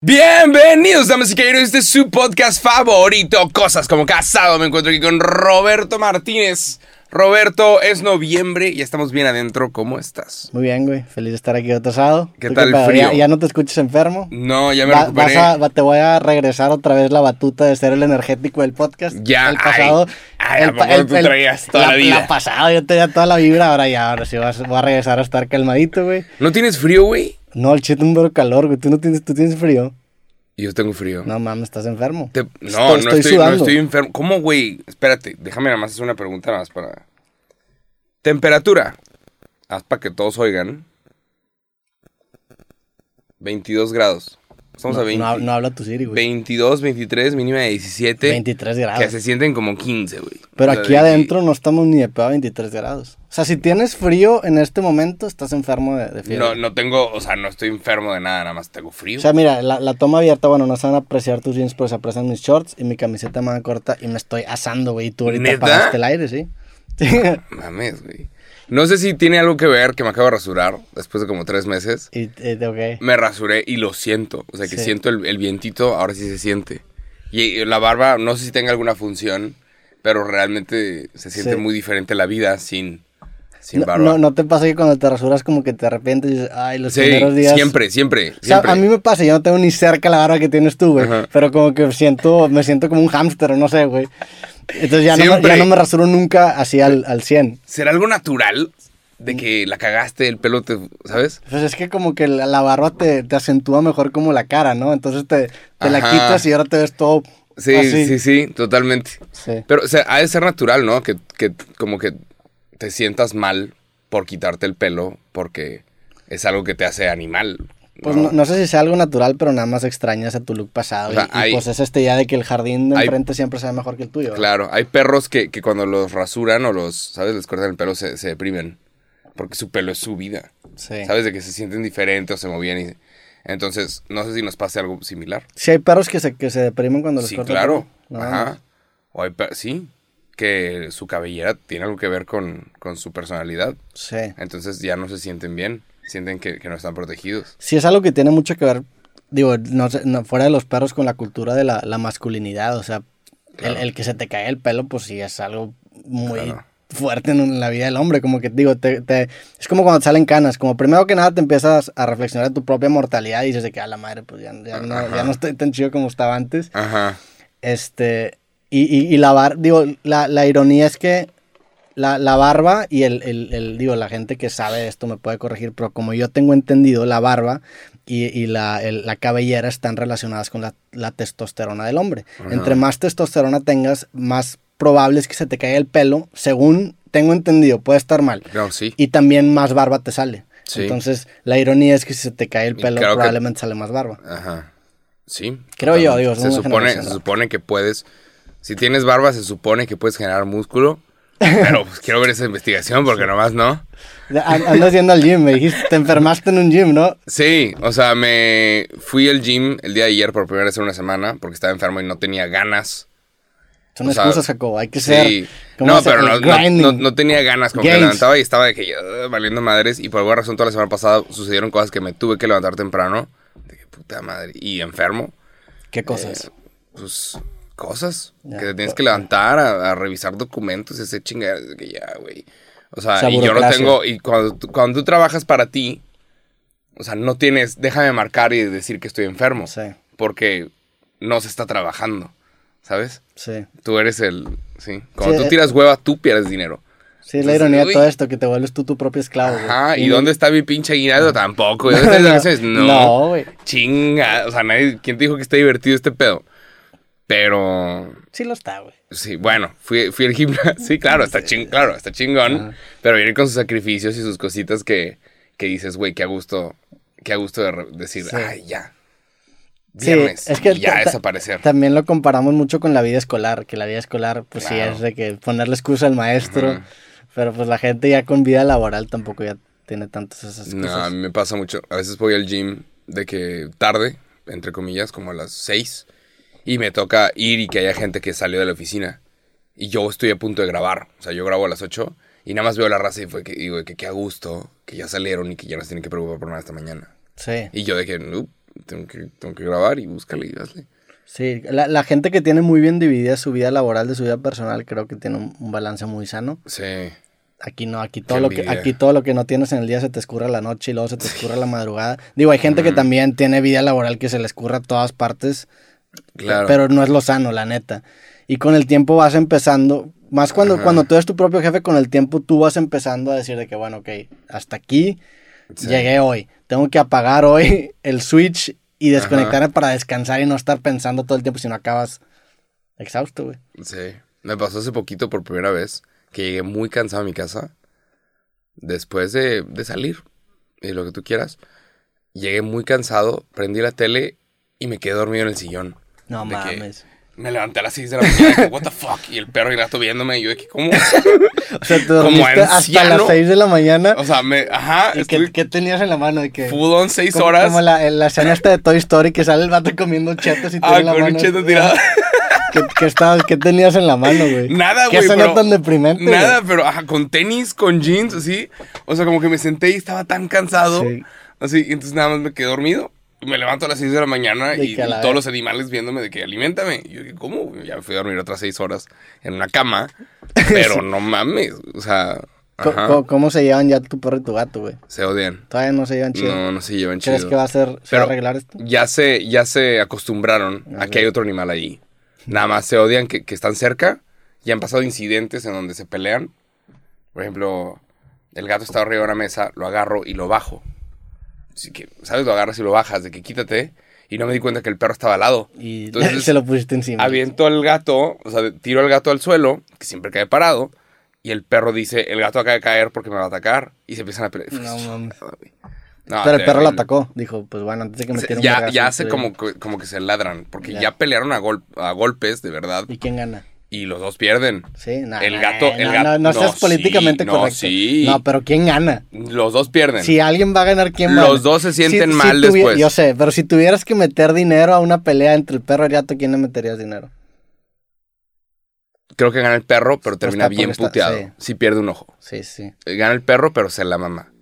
Bienvenidos, damas y caballeros, este es su podcast favorito, Cosas como Casado. Me encuentro aquí con Roberto Martínez. Roberto, es noviembre y estamos bien adentro. ¿Cómo estás? Muy bien, güey. Feliz de estar aquí otro sábado. ¿Qué ¿Tú tal el pedo? frío? ¿Ya, ya no te escuchas enfermo? No, ya me Va- recuperé. vas a- te voy a regresar otra vez la batuta de ser el energético del podcast. Ya, El pasado. ay, ay, el ¿a el- tú traías toda la vida? pasada yo tenía toda la vibra, ahora ya, ahora sí vas, voy a regresar a estar calmadito, güey. ¿No tienes frío, güey? No, el chiste un calor, güey. ¿Tú no tienes, tú tienes frío? Yo tengo frío. No mames, estás enfermo. Te- no, Estoy- no, estoy estoy, no estoy enfermo. ¿Cómo, güey? Espérate, déjame nada más hacer una pregunta nada más para... Temperatura. Haz para que todos oigan. 22 grados. Estamos no, a 20. no, no habla tu Siri, güey. 22, 23, mínima de 17. 23 grados. Que se sienten como 15, güey. Pero O sea, aquí de- adentro no estamos ni de pedo a 23 grados. O sea, si tienes frío en este momento, estás enfermo de, de fiebre. No, no tengo, o sea, no estoy enfermo de nada, nada más tengo frío. O sea, mira, la, la toma abierta, bueno, no se van a apreciar tus jeans, pero se aprecian mis shorts y mi camiseta manga corta y me estoy asando, güey. Y tú ahorita ¿Neta? apagaste el aire, ¿sí? Sí. Mames, güey. No sé si tiene algo que ver que me acabo de rasurar después de como tres meses. y, y, ok. Me rasuré y lo siento. O sea, que Sí. siento el, el vientito, ahora sí se siente. Y la barba, no sé si tenga alguna función, pero realmente se siente Sí. muy diferente la vida sin, sin No, barba. no, no te pasa que cuando te rasuras como que te arrepientes y dices, ay, los sí, primeros días... siempre, siempre, O sea, siempre. a mí me pasa, yo no tengo ni cerca la barba que tienes tú, güey. Pero como que siento, me siento como un hámster, no sé, güey. Entonces ya no, me- ya no me rasuro nunca así al, al 100. ¿Será algo natural de que la cagaste, el pelo te, ¿sabes? Pues es que como que la, la barba te, te acentúa mejor como la cara, ¿no? Entonces te, te la quitas y ahora te ves todo Sí, así. sí, sí, totalmente. Sí. Pero, o sea, ha de ser natural, ¿no? Que, que como que te sientas mal por quitarte el pelo porque es algo que te hace animal. Pues no, no sé si sea algo natural, pero nada más extrañas a tu look pasado. O sea, y, pues es este ya de que el jardín de hay- enfrente siempre se ve mejor que el tuyo. ¿verdad? Claro, hay perros que, que cuando los rasuran o los, ¿sabes? Les cortan el pelo, se, se deprimen. Porque su pelo es su vida. Sí. ¿Sabes? De que se sienten diferentes o se movían y... Entonces, no sé si nos pase algo similar. Sí hay perros que se, que se deprimen cuando Sí, cortan claro. el pelo. Nada Ajá. O hay per- sí, que su cabellera tiene algo que ver con, con su personalidad. Sí. Entonces ya no se sienten bien. Sienten que, que no están protegidos. Sí es algo que tiene mucho que ver, digo, no, no, fuera de los perros con la cultura de la, la masculinidad. O sea, Claro. el, el que se te cae el pelo, pues sí es algo muy Claro. fuerte en la vida del hombre. Como que, digo, te, te- es como cuando te salen canas. Como primero que nada te empiezas a reflexionar de tu propia mortalidad y dices de que a la madre, pues ya, ya no, ya no estoy tan chido como estaba antes. Ajá. Este, y, y, y la bar, digo, la, la ironía es que la, la barba y el, el, el- digo, la gente que sabe esto me puede corregir, pero como yo tengo entendido, la barba y, y la, el- la cabellera están relacionadas con la, la testosterona del hombre. Ajá. Entre más testosterona tengas, más probable es que se te caiga el pelo, según tengo entendido, puede estar mal. No, sí. Y también más barba te sale. Sí. Entonces, la ironía es que si se te cae el pelo, que- probablemente sale más barba. Ajá. Sí. Creo yo, digo, se supone, se supone que puedes. Si tienes barba, se supone que puedes generar músculo. Pero pues, quiero ver esa investigación porque nomás no. An- Andas yendo al gym, me dijiste, te enfermaste en un gym, ¿no? Sí, o sea, me fui al gym el día de ayer por primera vez en una semana porque estaba enfermo y no tenía ganas. Son O sea, excusas, Jacobo, hay que ser... Sí. ¿cómo No, pero no, no, no- tenía ganas. Como que me Gains. levantaba y estaba de que uh, valiendo madres. Y por alguna razón toda la semana pasada sucedieron cosas que me tuve que levantar temprano. De que puta madre. Y enfermo. ¿Qué cosas? Eh, pues cosas. Ya, que te tienes que levantar a, a revisar documentos, ese chingadera. de que ya, güey. O sea, y yo no tengo. Y cuando, tú- cuando tú trabajas para ti, o sea, no tienes. Déjame marcar y decir que estoy enfermo. Sí, Porque no se está trabajando. ¿Sabes? sí. Tú eres el. Sí. Cuando Sí, tú eh, tiras hueva, tú pierdes dinero. Sí, es la Entonces, ironía de todo esto, que te vuelves tú tu propio esclavo. güey. Ajá. ¿Y dónde está mi pinche aguinaldo? Tampoco. ¿Y dónde vacaciones? No. No, güey. Chinga. O sea, nadie. ¿Quién te dijo que está divertido este pedo? Pero. Sí lo está, güey. Sí, bueno, fui, fui al gimnasio. Sí, claro, está ching, claro, está chingón. Ajá. Pero viene con sus sacrificios y sus cositas que, que dices, güey, qué a gusto. Qué a gusto de decir, Sí. ay, ya. Sí, Viernes. es que y ya desaparecer. También lo comparamos mucho con la vida escolar, que la vida escolar, pues Claro. sí, es de que ponerle excusa al maestro, pero pues la gente ya con vida laboral tampoco ya tiene tantas esas No, a cosas. mí me pasa mucho. A veces voy al gym de que tarde, entre comillas, como a las 6. Y me toca ir y que haya gente que salió de la oficina. Y yo estoy a punto de grabar. O sea, yo grabo a las 8 y nada más veo la raza y fue que digo que qué a gusto, que ya salieron y que ya no se tienen que preocupar por nada esta mañana. Sí. Y yo de que, "Nope, tengo que, tengo que grabar y búscale y hazle. Sí, la, la gente que tiene muy bien dividida su vida laboral de su vida personal creo que tiene un, un balance muy sano. Sí. Aquí no, aquí todo Qué lo que envidia. aquí todo lo que no tienes en el día se te escurre a la noche y luego se te escurre a la madrugada. Digo, hay gente que también tiene vida laboral que se le escurre a todas partes, Claro. pero no es lo sano, la neta. Y con el tiempo vas empezando, más cuando, Ajá. cuando tú eres tu propio jefe, con el tiempo tú vas empezando a decir de que, bueno, ok, hasta aquí Sí. llegué hoy. Tengo que apagar hoy el switch y desconectarme para descansar y no estar pensando todo el tiempo si no acabas exhausto, güey. Sí. Me pasó hace poquito por primera vez que llegué muy cansado a mi casa después de, de salir y lo que tú quieras. Llegué muy cansado, prendí la tele y me quedé dormido en el sillón. No De que mames. Me levanté a las 6 de la mañana y dije, what the fuck? Y el perro y el gato viéndome y yo de que, ¿cómo? O sea, te Como hasta las 6 de la mañana. O sea, me, ajá, ¿Y qué, estuve qué tenías en la mano? De que, on 6 como, horas. Como la, la escena esta de Toy Story que sale el vato comiendo chetos y Ah, tiene la con un cheto tirado. ¿Qué, qué estabas, ¿Qué tenías en la mano, güey? Nada, ¿Qué güey. escena pero- tan deprimente? güey? Nada, pero ajá, con tenis, con jeans, así. O sea, como que me senté y estaba tan cansado. Sí. Así, y entonces nada más me quedé dormido. Me levanto a las 6 de la mañana De y, la todos los animales viéndome de que alimentame. Y yo dije, ¿cómo? Ya me fui a dormir otras 6 horas en una cama. Pero no mames. O sea, ¿Cómo se llevan ya tu perro y tu gato, güey? se odian. Todavía no se llevan chido. No, no se llevan chido. ¿Crees que va a ser, se Pero- va a arreglar esto? Ya se, ya se acostumbraron a que hay otro animal allí. Nada más se odian que, que están cerca. Y han pasado incidentes en donde se pelean. Por ejemplo, el gato está arriba de una mesa, lo agarro y lo bajo. Así que, ¿sabes? Lo agarras y lo bajas, de que quítate. Y no me di cuenta que el perro estaba al lado. Y Entonces, se lo pusiste encima. Aviento al gato, o sea, tiro al gato al suelo, que siempre cae parado. Y el perro dice, el gato acaba de caer porque me va a atacar. Y se empiezan a pelear. No mames. No, Pero el perro lo atacó. Dijo, pues bueno, antes de que me Se- tire un ya, ya hace como, que- como que se ladran, porque Ya. ya, pelearon a, gol- a golpes, de verdad, ¿Y quién gana? Y los dos pierden. Sí, no, El gato- no, el no, gato- No, no seas no, políticamente sí, correcto. sí. No, pero ¿quién gana? Los dos pierden. Si alguien va a ganar, ¿quién va? Los dos se sienten mal tuvi- después. Yo sé, pero si tuvieras que meter dinero a una pelea entre el perro y el gato, ¿quién le meterías dinero? Creo que gana el perro, pero termina está- bien porque está- puteado. sí. Si pierde un ojo. Sí, sí. Eh, Gana el perro, pero se la mamá.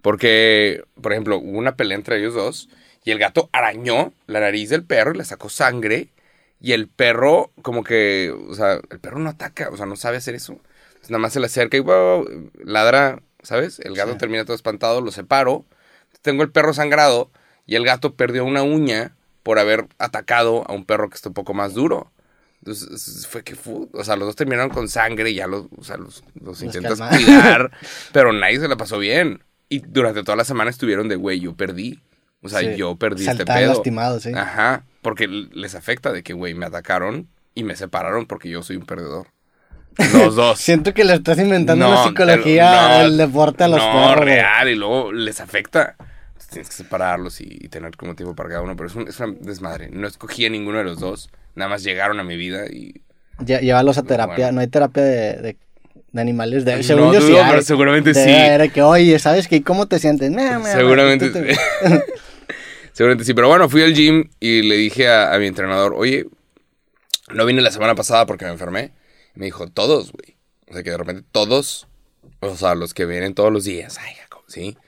Porque, por ejemplo, hubo una pelea entre ellos dos y el gato arañó la nariz del perro y le sacó sangre. Y el perro, como que, o sea, el perro no ataca, o sea, no sabe hacer eso. Entonces, nada más se le acerca y wow, ladra, ¿sabes? El gato Sí. termina todo espantado, lo separo. Tengo el perro sangrado y el gato perdió una uña por haber atacado a un perro que está un poco más duro. Entonces fue que fu- o sea, los dos terminaron con sangre y ya los, o sea, los, los intentas calmaron. cuidar, pero nadie se la pasó bien. Y durante toda la semana estuvieron de, güey, yo perdí. O sea, Sí. yo perdí este Saltaban pedo. lastimados, sí. Ajá, porque les afecta de que, güey, me atacaron y me separaron porque yo soy un perdedor. Los dos. Siento que le estás inventando No, una psicología no, al deporte a los no, perros. güey. real, y luego les afecta. Entonces, tienes que separarlos y, y tener como tiempo para cada uno, pero es, un, es una desmadre. No escogí a ninguno de los dos, nada más llegaron a mi vida y... Lle- Llévalos a terapia. Bueno. No hay terapia de, de, de animales. De, No según yo sí dudo, hay. pero seguramente Debe sí. haber que, oye, ¿sabes qué? ¿Cómo te sientes? Nah, Seguramente sí. Seguramente sí, pero bueno, fui al gym y le dije a, a mi entrenador, oye, no vine la semana pasada porque me enfermé. Y me dijo, todos, güey. O sea, que de repente todos, o sea, los que vienen todos los días, ay, ¿sí?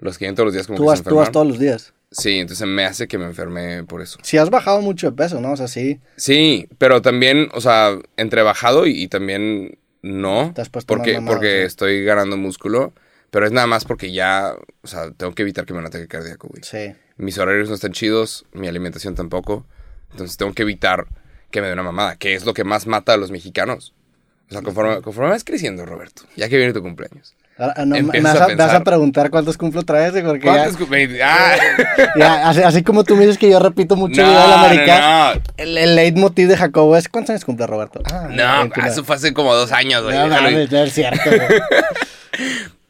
Los que vienen todos los días como Tú que vas, se tú vas todos los días. Sí, entonces me hace que me enferme por eso. Sí has bajado mucho de peso, ¿no? O sea, sí. Sí, pero también, o sea, entre bajado y, y también no. Te has puesto porque mamado, porque sí. estoy ganando músculo. Pero es nada más porque ya, o sea, tengo que evitar que me dé un ataque cardíaco, güey. Sí. Mis horarios no están chidos, mi alimentación tampoco. Entonces tengo que evitar que me dé una mamada, que es lo que más mata a los mexicanos. O sea, conforme, conforme vas creciendo, Roberto, ya que viene tu cumpleaños. Ahora, ah, no, me vas, a a, vas a pensar. preguntar cuántos cumplo otra vez, porque ¿Cuántos Ah, ya, así, así como tú me dices que yo repito mucho no, el la no, el, el leitmotiv de Jacobo es ¿cuántos años cumple Roberto? Ah, No, 29. eso fue hace como dos años, güey. No, no es cierto.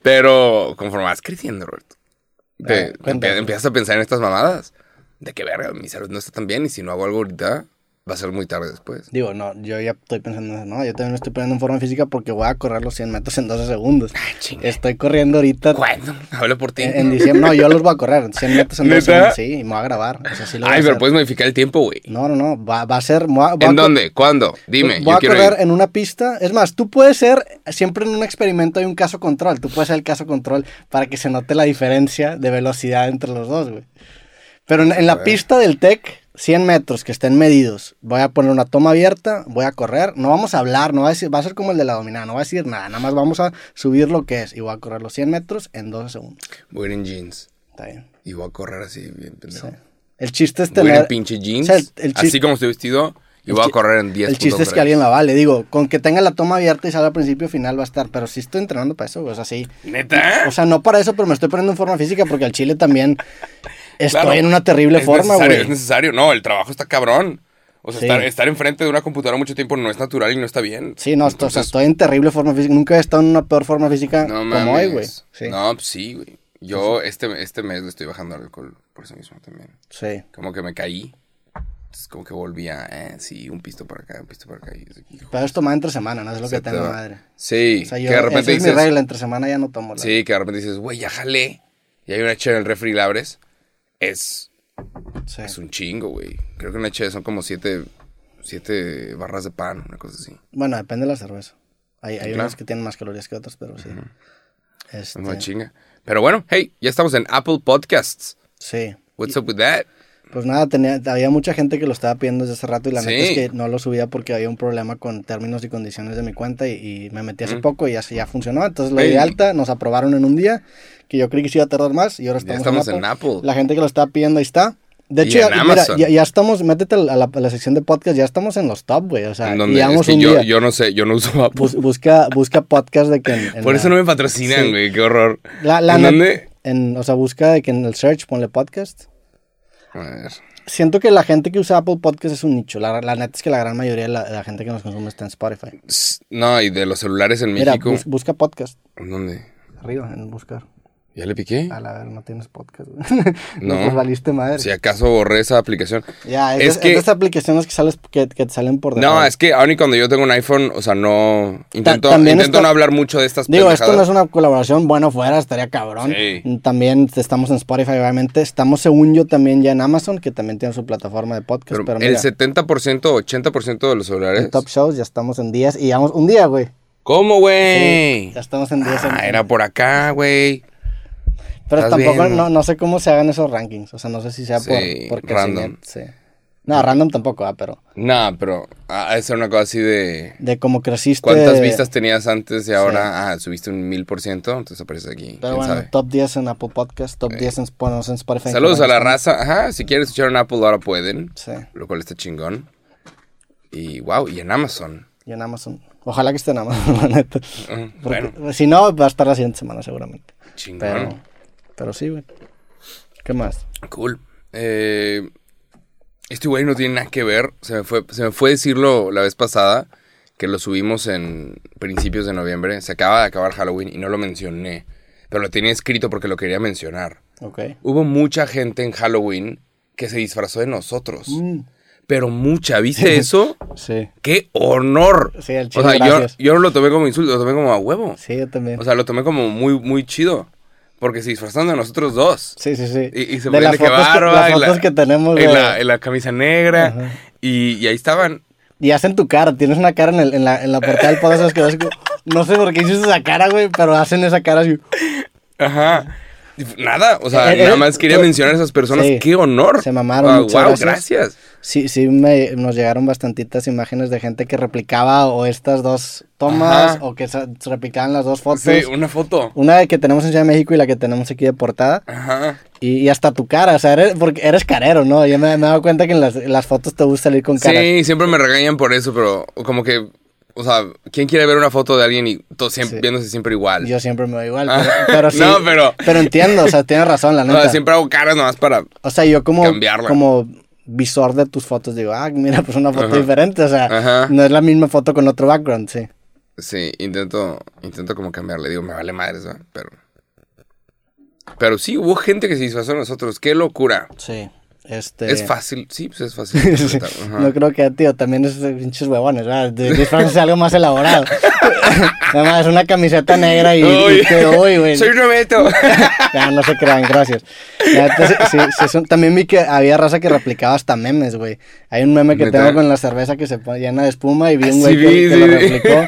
Pero conforme vas creciendo, Roberto, te- Ah, empiezas a pensar en estas mamadas. De que verga, mi salud no está tan bien y si no hago algo ahorita, va a ser muy tarde después. Digo, no, yo ya estoy pensando en eso, no, yo también me estoy poniendo en forma física porque voy a correr los 100 metros en 12 segundos. chinga. Estoy corriendo ahorita ¿Cuándo? Hablo por ti. en, en diciembre, no, yo los voy a correr, 100 metros en 12 ¿Neta? segundos, sí, y me voy a grabar, o sea, sí lo a Ay, pero hacer. puedes modificar el tiempo, güey. No, no, no, va, va a ser... voy a- voy a ¿En co- dónde? ¿Cuándo? Dime, Voy yo a quiero correr ir. en una pista. Es más, tú puedes ser, siempre en un experimento hay un caso control. Tú puedes ser el caso control para que se note la diferencia de velocidad entre los dos, güey. Pero en, en la pista del TEC, 100 metros que estén medidos, voy a poner una toma abierta, voy a correr, no vamos a hablar, no va a, decir, va a ser como el de la dominada, no va a decir nada, nada más vamos a subir lo que es y voy a correr los 100 metros en 12 segundos. Voy a ir en jeans. Está bien. Y voy a correr así, bien pendejo. Sí. El chiste es Voy a ir tener... en pinche jeans. o sea, el- el así como estoy vestido. Y voy a correr en 10 El chiste es que alguien la vale, digo, con que tenga la toma abierta y salga al principio final va a estar, pero sí estoy entrenando para eso, güey, o sea, sí. ¿Neta? O sea, no para eso, pero me estoy poniendo en forma física porque al chile también estoy Claro. en una terrible Es forma, güey. Es necesario. No, el trabajo está cabrón. O sea, Sí. estar, estar enfrente de una computadora mucho tiempo no es natural y no está bien. Sí, no, esto- o sea, Entonces, estoy en terrible forma física. Nunca he estado en una peor forma física No como hoy, güey. Sí, No, pues sí, güey. Yo este, este mes le estoy bajando al alcohol por eso mismo también. sí. Como que me caí. Entonces, como que volvía, eh, sí, un pisto para acá, un pisto para acá. Y, hijo, Pero es tomar entre semana, no es lo que te tengo madre. Sí, O sea, que yo, de esa repente es mi dices, regla, entre semana ya no tomo. La sí, que de repente dices, güey, ya jalé. Y hay una chela en el refri y la abres. Es, sí. es un chingo, güey. Creo que una chela son como siete, siete barras de pan, una cosa así. Bueno, depende de la cerveza. Hay, hay claro. unas que tienen más calorías que otras, pero sí. Es Este, una chinga. Pero bueno, hey, ya estamos en Apple Podcasts. sí. What's up with that? Pues nada, tenía, había mucha gente que lo estaba pidiendo desde hace rato y la Sí. neta es que no lo subía porque había un problema con términos y condiciones de mi cuenta y, y me metí hace poco y ya, ya funcionó. Entonces lo di Hey. alta, nos aprobaron en un día, que yo creí que sí iba a tardar más y ahora estamos, estamos en Apple. La gente que lo estaba pidiendo ahí está. De Y hecho, ya, en mira, ya, ya estamos, métete a la, a la sección de podcast, ya estamos en los top, güey. O sea, En y donde, llevamos es que un yo, día. yo no sé, yo no uso Apple. Bus- busca, busca podcast de que en, en Por la- eso no me patrocinan, Sí. güey, qué horror. La, ¿En dónde? en- o sea, busca de que en el search ponle podcast. Siento que la gente que usa Apple Podcast es un nicho. La, la neta es que la gran mayoría de la, de la gente que nos consume está en Spotify. No, y de los celulares en Mira, México. bus- busca podcast. ¿En ¿Dónde? Arriba, en buscar. ¿Ya le piqué? A la ver, no tienes podcast, güey. No. no. Pues valiste madre. Si acaso borré esa aplicación. Ya, es, Es de- que- es de esas aplicaciones que, sales, que, que te salen por No, default. es que aún y cuando yo tengo un iPhone, o sea, no. Intento, intento está- no hablar mucho de estas Digo, esto no es una colaboración, bueno, fuera, estaría cabrón. Sí. También estamos en Spotify, obviamente. Estamos, según yo, también ya en Amazon, que también tiene su plataforma de podcast. Pero Pero, el mira, 70%, 80% de los celulares. en Top Shows ya estamos en 10 y llevamos un día, güey. ¿Cómo, güey? Ya estamos en 10. en- Ah, era por acá, güey. Pero tampoco, no, no sé cómo se hagan esos rankings. O sea, no sé si sea por, Sí, por random. crecimiento, Sí. No, random tampoco, ah, pero No, pero ah, es una cosa así de. de cómo creciste. ¿Cuántas vistas tenías antes y ahora ah, subiste un mil por ciento? Entonces aparece aquí. Pero ¿Quién bueno, sabe? top 10 en Apple Podcast, top 10 en, bueno, en Spotify. Saludos a la raza. Ajá, si quieres escuchar en Apple ahora pueden. Sí, Lo cual está chingón. Y wow, y en Amazon. y en Amazon. Ojalá que esté en Amazon, la neta. Porque, Bueno, Si no, va a estar la siguiente semana seguramente. chingón. Pero, pero sí, güey. ¿Qué más? Cool. Eh, este güey no tiene nada que ver. Se me, fue, se me fue decirlo la vez pasada, que lo subimos en principios de noviembre. Se acaba de acabar Halloween y no lo mencioné. Pero lo tenía escrito porque lo quería mencionar. Ok. Hubo mucha gente en Halloween que se disfrazó de nosotros. Mm, Pero mucha, ¿viste eso? sí. ¡Qué honor! Sí, el o chile, sea, yo, yo no lo tomé como insulto, lo tomé como a huevo. Sí, yo también. O sea, lo tomé como muy, muy chido. Porque se disfrazaron de nosotros dos. sí, sí, sí. Y, y se de las de que fotos, que, barba. las y fotos la- que tenemos, en güey. la, en la camisa negra. Y, y ahí estaban. Y hacen tu cara, tienes una cara en, el- en la, en la portada del podcast, que no sé por qué hiciste esa cara, güey, pero hacen esa cara así. Ajá. Nada, o sea, Eh, eh, nada más quería eh, mencionar a esas personas. sí. ¡Qué honor! Se mamaron, Ah, muchas wow, gracias. gracias. Sí, sí, me, nos llegaron bastantitas imágenes de gente que replicaba o estas dos tomas Ajá. o que se replicaban las dos fotos. Sí, una foto. Una de que tenemos en Ciudad de México y la que tenemos aquí de portada. Ajá. Y, y hasta tu cara, o sea, eres, porque eres carero, ¿no? Yo me, me he dado cuenta que en las, en las fotos te gusta salir con cara. Sí, siempre me regañan por eso, pero como que, o sea, ¿quién quiere ver una foto de alguien y todo siempre, Sí. viéndose siempre igual? Yo siempre me veo igual, Ah, pero, pero sí. no, pero- Pero entiendo, o sea, tienes razón, la o neta. sea, siempre hago caras nomás para... O sea, yo como, Cambiarla. como visor de tus fotos digo, ah, mira, pues una foto Ajá. diferente, o sea, Ajá. no es la misma foto con otro background, sí. Sí, intento, intento como cambiarle. Digo, me vale madres, ¿verdad? Pero... Pero sí, hubo gente que se disfrazó de nosotros. ¡Qué locura! Sí. Este... Es fácil, sí, pues es fácil. Sí. No creo que, tío, también es pinches huevones, ¿verdad? De- Disfraces algo más elaborado. Nada más una camiseta negra y, Uy. y que, uy, güey. Soy Roberto. Ya, no se crean, gracias. Ya, entonces, sí, sí, son- también vi que había raza que replicaba hasta memes, güey. Hay un meme que ¿Neta? tengo con la cerveza que se llena de espuma y vi un Sí, güey que, vi, que lo sí, replicó.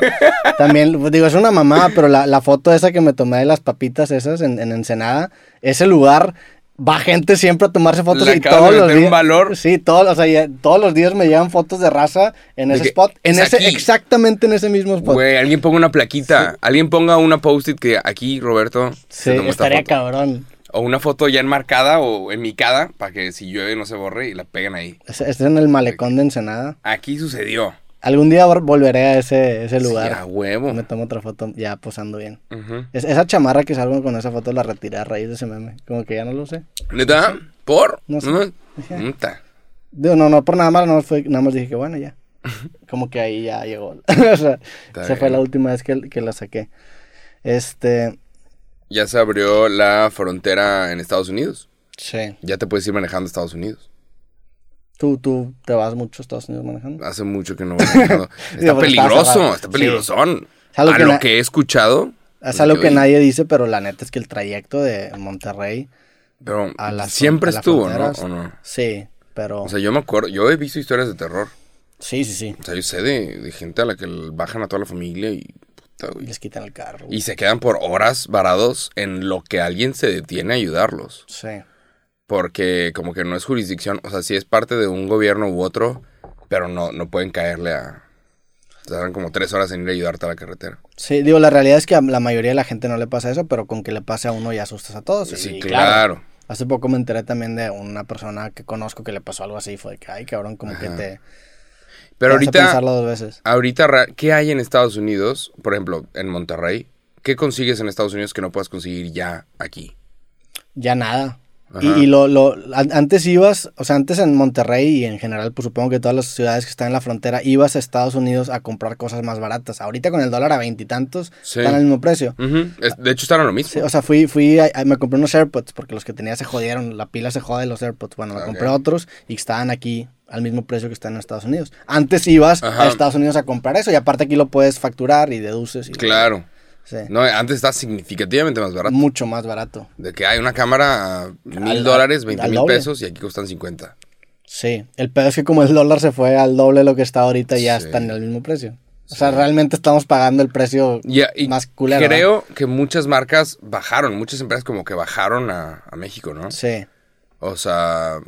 También, pues, digo, es una mamada, pero la, la foto esa que me tomé de las papitas esas en, en Ensenada, ese lugar va gente siempre a tomarse fotos Le y todos de los meter un días. valor. Sí, todos, o sea, ya- todos los días me llegan fotos de raza en De ese que spot. En es ese, aquí. exactamente en ese mismo spot. Güey, alguien ponga una plaquita. Alguien ponga una post-it que aquí, Roberto, sí, se tomó esta estaría foto. cabrón. O una foto ya enmarcada o enmicada para que si llueve no se borre y la peguen ahí. Este es en el malecón de Ensenada. Aquí sucedió. Algún día vol- volveré a ese, ese Sí, lugar. a huevo. Me tomo otra foto ya posando bien. Es- esa chamarra que salgo con esa foto la retiré a raíz de ese meme. Como que ya no lo sé. ¿Neta? ¿Por? No sé. ¿No? Digo, no, no por nada más, no fue, nada más dije que bueno, ya. Como que ahí ya llegó. o sea, esa fue la última vez que, que la saqué. Este, Ya se abrió la frontera en Estados Unidos. sí. Ya te puedes ir manejando a Estados Unidos. ¿Tú, tú te vas mucho a Estados Unidos manejando? Hace mucho que no voy manejando. Está peligroso, está peligrosón. Es algo a que lo que he escuchado. Es algo de que nadie dice, pero la neta es que el trayecto de Monterrey Pero a la siempre a la estuvo, ¿no? frontera- ¿O no? Sí, pero... O sea, yo me acuerdo, yo he visto historias de terror. sí, sí, sí. O sea, yo sé de, de gente a la que bajan a toda la familia y... puta, güey. Les quitan el carro. Y se quedan por horas varados en lo que alguien se detiene a ayudarlos. Sí. Porque como que no es jurisdicción, o sea, sí es parte de un gobierno u otro, pero no, no pueden caerle a... Tardan como tres horas en ir a ayudarte a la carretera. Sí, digo, la realidad es que a la mayoría de la gente no le pasa eso, pero con que le pase a uno ya asustas a todos. Sí, Y claro. Hace poco me enteré también de una persona que conozco que le pasó algo así. Fue de que, ay, cabrón, como que te. Pero te ahorita, dos veces. ahorita, ¿qué hay en Estados Unidos? Por ejemplo, en Monterrey. ¿Qué consigues en Estados Unidos que no puedas conseguir ya aquí? Ya nada. Y, lo, lo, an- antes ibas, o sea, antes en Monterrey y en general, pues supongo que todas las ciudades que están en la frontera, ibas a Estados Unidos a comprar cosas más baratas. Ahorita con el dólar a veintitantos, Sí. están al mismo precio. De hecho, están a lo mismo. Sí, o sea, fui, fui, a- a- me compré unos AirPods porque los que tenía se jodieron, la pila se jode de los AirPods. Bueno, me compré otros y estaban aquí al mismo precio que están en Estados Unidos. Antes ibas Ajá. a Estados Unidos a comprar eso y aparte aquí lo puedes facturar y deduces. Y Claro. Sí. No, antes está significativamente más barato. Mucho más barato. De que hay una cámara a mil dólares, veinte mil pesos y aquí costan 50. Sí. El pedo es que como el dólar se fue al doble de lo que está ahorita, ya Sí. están al mismo precio. O sea, realmente estamos pagando el precio y más culero. creo que muchas marcas bajaron, muchas empresas como que bajaron a, a México, ¿no? Sí. O sea,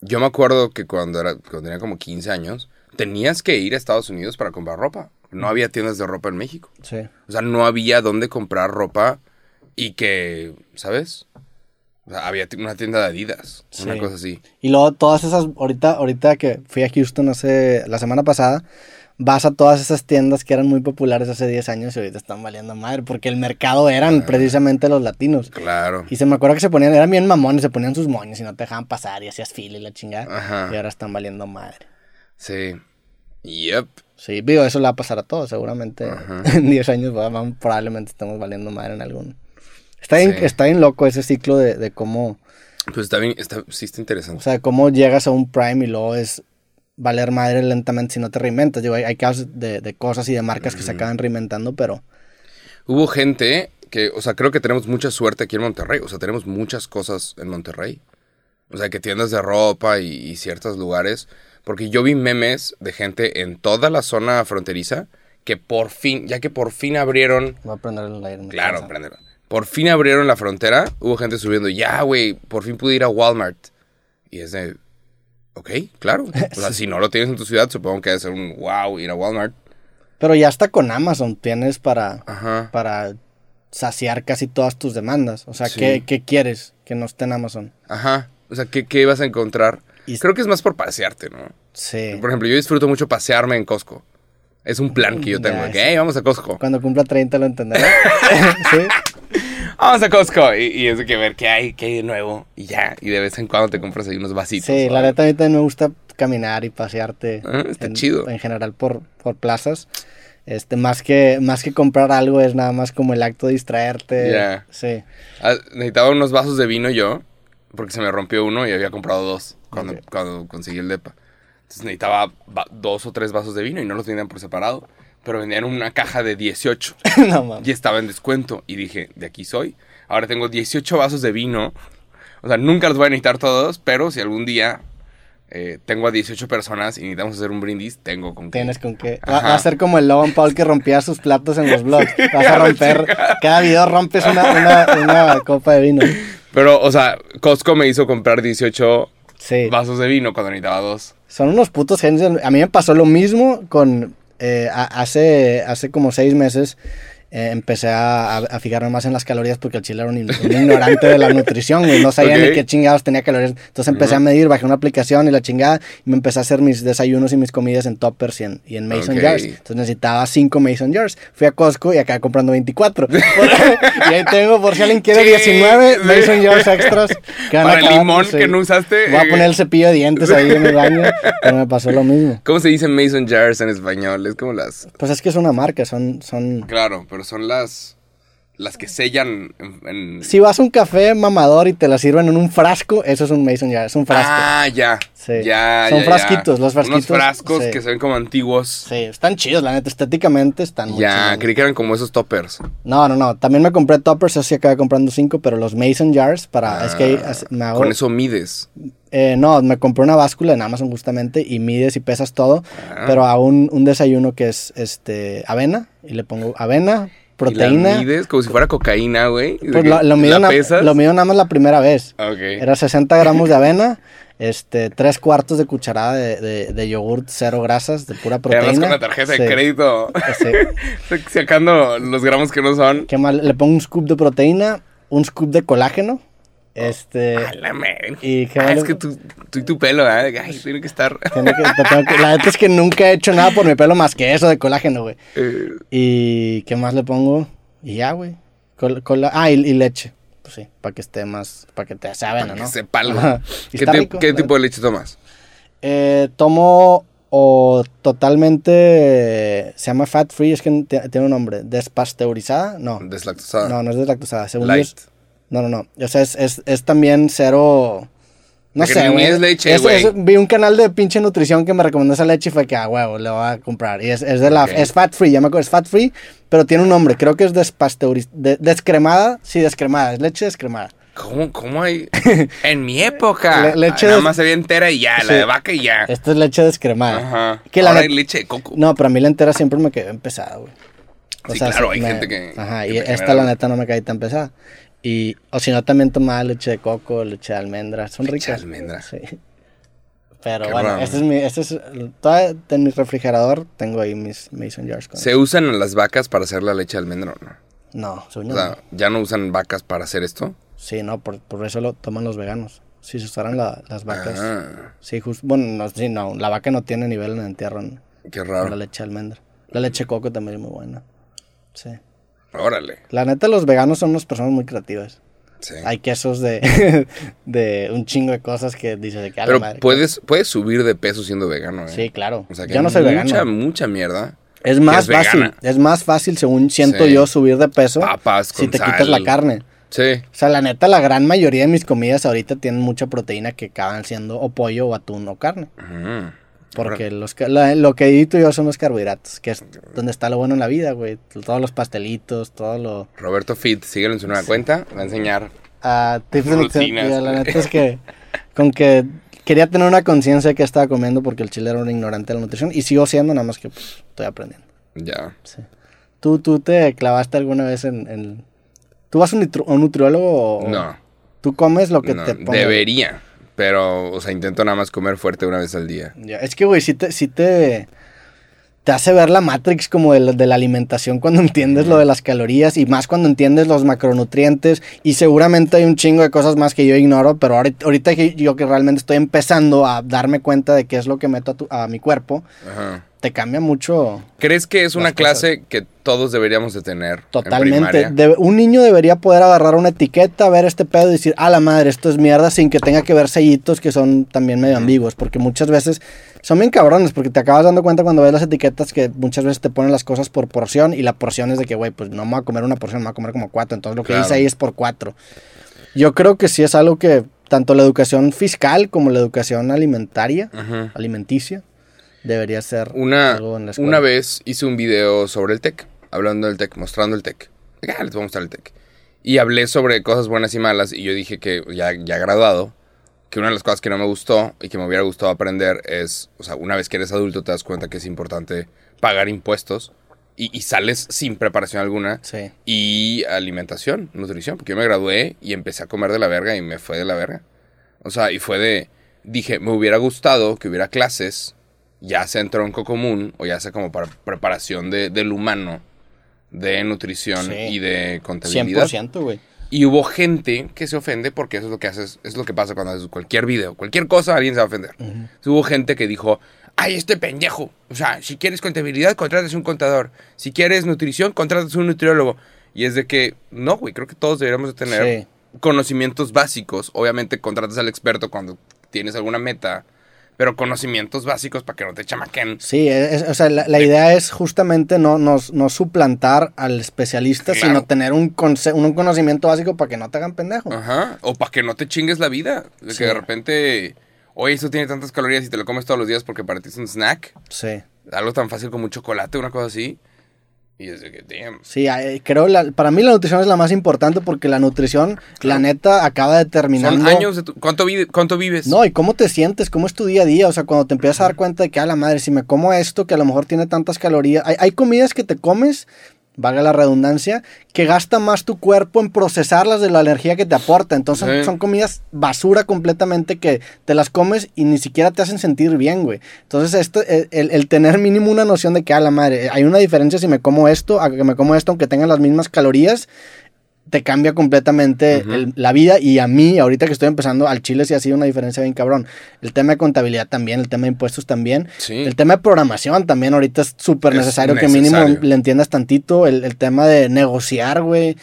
yo me acuerdo que cuando, era, cuando tenía como 15 años, tenías que ir a Estados Unidos para comprar ropa. No había tiendas de ropa en México. Sí. O sea, no había dónde comprar ropa y que, ¿sabes? O sea, había una tienda de Adidas, una cosa así. Y luego todas esas, ahorita, ahorita que fui a Houston hace, la semana pasada, vas a todas esas tiendas que eran muy populares hace 10 años y ahorita están valiendo madre, porque el mercado eran precisamente los latinos. Claro. Y se me acuerda que se ponían, eran bien mamones, se ponían sus moños y no te dejaban pasar y hacías fila y la chingada. Ajá. Y ahora están valiendo madre. Sí. Yep. Sí, digo, eso le va a pasar a todos, seguramente Ajá. en 10 años va- va- probablemente estamos valiendo madre en algún. Está bien, Sí. está bien loco ese ciclo de, de cómo, Pues está bien, está, sí está o interesante. sea, cómo llegas a un prime y luego es valer madre lentamente si no te reinventas. Digo, hay, hay casos de, de cosas y de marcas que se acaban reinventando, pero Hubo gente que, o sea, creo que tenemos mucha suerte aquí en Monterrey. O sea, tenemos muchas cosas en Monterrey. O sea, que tiendas de ropa y, y ciertos lugares. Porque yo vi memes de gente en toda la zona fronteriza que por fin, ya que por fin abrieron voy a prender el aire. en Claro, casa. préndelo. Por fin abrieron la frontera. Hubo gente subiendo, ya, güey, por fin pude ir a Walmart. Y es de, ok, claro. O sea, si no lo tienes en tu ciudad, supongo que debe ser un wow ir a Walmart. Pero ya está con Amazon, tienes para, Ajá. para saciar casi todas tus demandas. O sea, Sí. ¿qué, qué quieres que no esté en Amazon? Ajá. O sea, ¿qué, qué vas a encontrar? Y- Creo que es más por pasearte, ¿no? Sí. Por ejemplo, yo disfruto mucho pasearme en Costco. Es un plan que yo tengo. Ya, que, hey, vamos a Costco. Cuando cumpla 30 lo entenderás. sí. Vamos a Costco. Y, y es de que ver qué hay, qué hay de nuevo. Y ya. Y de vez en cuando te compras ahí unos vasitos. Sí, la neta a mí también me gusta caminar y pasearte. Ah, está en, chido. En general por, por plazas. Este, más que, más que comprar algo es nada más como el acto de distraerte. Ya. Sí. Ah, necesitaba unos vasos de vino yo, porque se me rompió uno y había comprado dos cuando, conseguí el depa. Entonces necesitaba dos o tres vasos de vino y no los vendían por separado, pero vendían una caja de 18 no mames. y estaba en descuento. Y dije, de aquí soy. Ahora tengo 18 vasos de vino. O sea, nunca los voy a necesitar todos, pero si algún día eh, tengo a 18 personas y necesitamos hacer un brindis, tengo con qué. Tienes con qué. Va, va a ser como el Logan Paul que rompía sus platos en los blogs. Vas a romper. Cada video rompes una, una, una copa de vino. Pero, o sea, Costco me hizo comprar 18 Sí. vasos de vino cuando necesitaba dos. Son unos putos genios. A mí me pasó lo mismo con... eh, hace, hace como seis meses eh, empecé a, a- fijarme más en las calorías porque el chile era un, ignorante de la nutrición, güey. No sabía ni qué chingados tenía calorías. Entonces empecé a medir, bajé una aplicación y la chingada y me empecé a hacer mis desayunos y mis comidas en toppers y en, y en mason jars. Entonces necesitaba cinco mason jars. Fui a Costco y acabé comprando 24. y ahí tengo, por si alguien quiere, Sí, 19 sí. mason jars extras. que Para el limón sí. que no usaste. Voy a poner el cepillo de dientes ahí en el baño, pero me pasó lo mismo. ¿Cómo se dice Mason Jars en español? Es como las... Pues es que es una marca, son, son... Claro, pero son las... Las que sellan en... en- Si vas a un café mamador y te la sirven en un frasco, eso es un mason jar, es un frasco. Ah, ya. Sí. Ya, Son ya, ya. frasquitos, los frasquitos, Unos frascos sí. que se ven como antiguos. Sí, están chidos, la neta, estéticamente están muy Ya, chingones. creí que eran como esos toppers. No, no, no, también me compré toppers, así acabé comprando cinco, pero los mason jars para... es que Ah, me hago... Con eso mides. Eh, no, me compré una báscula en Amazon justamente y mides y pesas todo, Ah. pero a un, un desayuno que es este avena y le pongo avena, Y la proteína. mides como si fuera cocaína, güey. Pues lo, lo mido lo mido nada más la primera vez. Ok. Era 60 gramos de avena, este, tres cuartos de cucharada de, de, de yogurt, cero grasas, de pura Y proteína. además con la tarjeta de crédito. sí. Sacando los gramos que no son. ¿Qué más? Le pongo un scoop de proteína, un scoop de colágeno. Este. A la madre. ¿Y Ah, es que tú, tú y tu pelo, ¿eh? Ay, tiene que estar. tiene que- te tengo que- la neta es que nunca he hecho nada por mi pelo más que eso de colágeno, güey. Eh, ¿Y qué más le pongo? Y ya, güey. Col- cola- ah, y, y leche. Pues sí, para que esté más. Para que te saben, ¿no? que sepa ¿Qué, rico, qué tipo de leche tomas? Eh, tomo o totalmente se llama fat free, es que tiene un nombre, despasteurizada, no, Deslactosada. no, no es deslactosada, según yo Light. es- no, no, no, o sea, es, es, es también cero, no sé, ni es leche, Es- es- vi un canal de pinche nutrición que me recomendó esa leche y fue que, ah, huevo, le voy a comprar, y es, es de la, Ok. es fat free, ya me acuerdo, es fat free, pero tiene un nombre, creo que es despasteuriz, de- descremada, sí, descremada, es leche descremada. ¿Cómo, ¿Cómo hay? en mi época. Le- leche ah, nada más se ve entera y ya, Sí. la de vaca y ya. Esta es leche descremada. Ajá. Que la Ahora net- hay leche de coco. No, pero a mí la entera siempre me quedó pesada, güey. Sí, claro, hay me- gente que- Ajá, que y esta genera- la neta no me cae tan pesada. Y, o si no, también tomaba leche de coco, leche de almendra. Son Leche de ricas. almendra. Sí. Pero Qué bueno, raro. este es mi, este es, en mi refrigerador tengo ahí mis mason jars. Con ¿Se usan las vacas para hacer la leche de almendra o no? No, O sea. ¿ya no usan vacas para hacer esto? Sí, no, por, por eso lo toman los veganos. Si se usaran la- las vacas. Ah, Sí, justo, bueno, no, sí, no, la vaca no tiene nivel en el entierro en, qué en raro. la leche de almendra. La leche de coco también es muy buena. Sí. Órale. La neta, los veganos son unas personas muy creativas. Sí. Hay quesos de, de un chingo de cosas que dices de que Pero madre. puedes, puedes subir de peso siendo vegano, ¿eh? Sí, claro. O sea, que Yo no soy mucha, vegano. mucha mierda. Es más es fácil. vegana. Es más fácil, según siento Sí. yo, subir de peso. Papas si te quitas la carne. Sí. O sea, la neta, la gran mayoría de mis comidas ahorita tienen mucha proteína que acaban siendo o pollo o atún o carne. Ujú. Porque los, la- lo que edito yo son los carbohidratos, que es donde está lo bueno en la vida, güey. Todos los pastelitos, todo lo... Roberto Fit, síguelo en su nueva cuenta. Va a enseñar. Ah, tips. Rutinas, la neta es que con que quería tener una conciencia de qué estaba comiendo porque el chile era un ignorante de la nutrición y sigo siendo, nada más que pues, estoy aprendiendo. Ya. Sí. ¿Tú, ¿Tú te clavaste alguna vez en... en- ¿Tú vas a un, a un nutriólogo o No. tú comes lo que no, te ponga? debería. Pero, o sea, intento nada más comer fuerte una vez al día. Ya, Es que, güey, sí te, sí te, te hace ver la Matrix como de la, de la alimentación cuando entiendes lo de las calorías y más cuando entiendes los macronutrientes y seguramente hay un chingo de cosas más que yo ignoro, pero ahorita, ahorita que yo que realmente estoy empezando a darme cuenta de qué es lo que meto a, tu- a mi cuerpo, Ajá. Te cambia mucho ¿Crees que es una cosas. clase que todos deberíamos de tener? en totalmente. Debe- un niño debería poder agarrar una etiqueta, ver este pedo y decir, a la madre, esto es mierda, sin que tenga que ver sellitos que son también medio ambiguos, porque muchas veces son bien cabrones, porque te acabas dando cuenta cuando ves las etiquetas que muchas veces te ponen las cosas por porción y la porción es de que, güey, pues no me voy a comer una porción, me voy a comer como cuatro, entonces lo que Claro. dice ahí es por cuatro. Yo creo que sí es algo que tanto la educación fiscal como la educación alimentaria, alimenticia, debería ser Una, algo en la escuela. una vez hice un video sobre el TEC, hablando del TEC, mostrando el TEC. Ah, les voy a mostrar el TEC. Y hablé sobre cosas buenas y malas y yo dije que ya, ya graduado, que una de las cosas que no me gustó y que me hubiera gustado aprender es, o sea, una vez que eres adulto te das cuenta que es importante pagar impuestos y, y sales sin preparación alguna. Sí. Y alimentación, nutrición, porque yo me gradué y empecé a comer de la verga y me fue de la verga. O sea, y fue de, dije, me hubiera gustado que hubiera clases, ya sea en tronco común o ya sea como para preparación de, del humano, de nutrición Sí. y de contabilidad. 100%, güey. Y hubo gente que se ofende porque eso es lo que haces, es lo que pasa cuando haces cualquier video, cualquier cosa, alguien se va a ofender. Hubo gente que dijo, ay, este pendejo. O sea, si quieres contabilidad, contratas un contador. Si quieres nutrición, contratas un nutriólogo. Y es de que, no, güey, creo que todos deberíamos de tener Sí. conocimientos básicos. Obviamente contratas al experto cuando tienes alguna meta, pero conocimientos básicos para que no te chamaquen. Sí, es- o sea, la, la idea es justamente no, no, no suplantar al especialista, Claro. sino tener un, conce- un conocimiento básico para que no te hagan pendejo. Ajá. O para que no te chingues la vida. De Sí. que de repente, oye, esto tiene tantas calorías y te lo comes todos los días porque para ti es un snack. Sí. Algo tan fácil como un chocolate, una cosa así. Y es de que, damn. Sí, creo, la, para mí la nutrición es la más importante porque la nutrición, la neta, acaba determinando... Son años de tu- ¿Cuánto, vi- ¿Cuánto vives? No, y cómo te sientes, cómo es tu día a día, o sea, cuando te empiezas a dar cuenta de que, a la madre, si me como esto, que a lo mejor tiene tantas calorías, hay, hay comidas que te comes, valga la redundancia, que gasta más tu cuerpo en procesarlas de la energía que te aporta, entonces Sí. son comidas basura completamente que te las comes y ni siquiera te hacen sentir bien, güey. Entonces, esto, el, el- el tener mínimo una noción de que, a la madre, hay una diferencia si me como esto, a que me como esto, aunque tengan las mismas calorías, te cambia completamente el- la vida y a mí, ahorita que estoy empezando, al chile sí ha sido una diferencia bien cabrón. El tema de contabilidad también, el tema de impuestos también, Sí. el tema de programación también ahorita es súper Es necesario que mínimo le entiendas tantito, el, el tema de negociar, güey.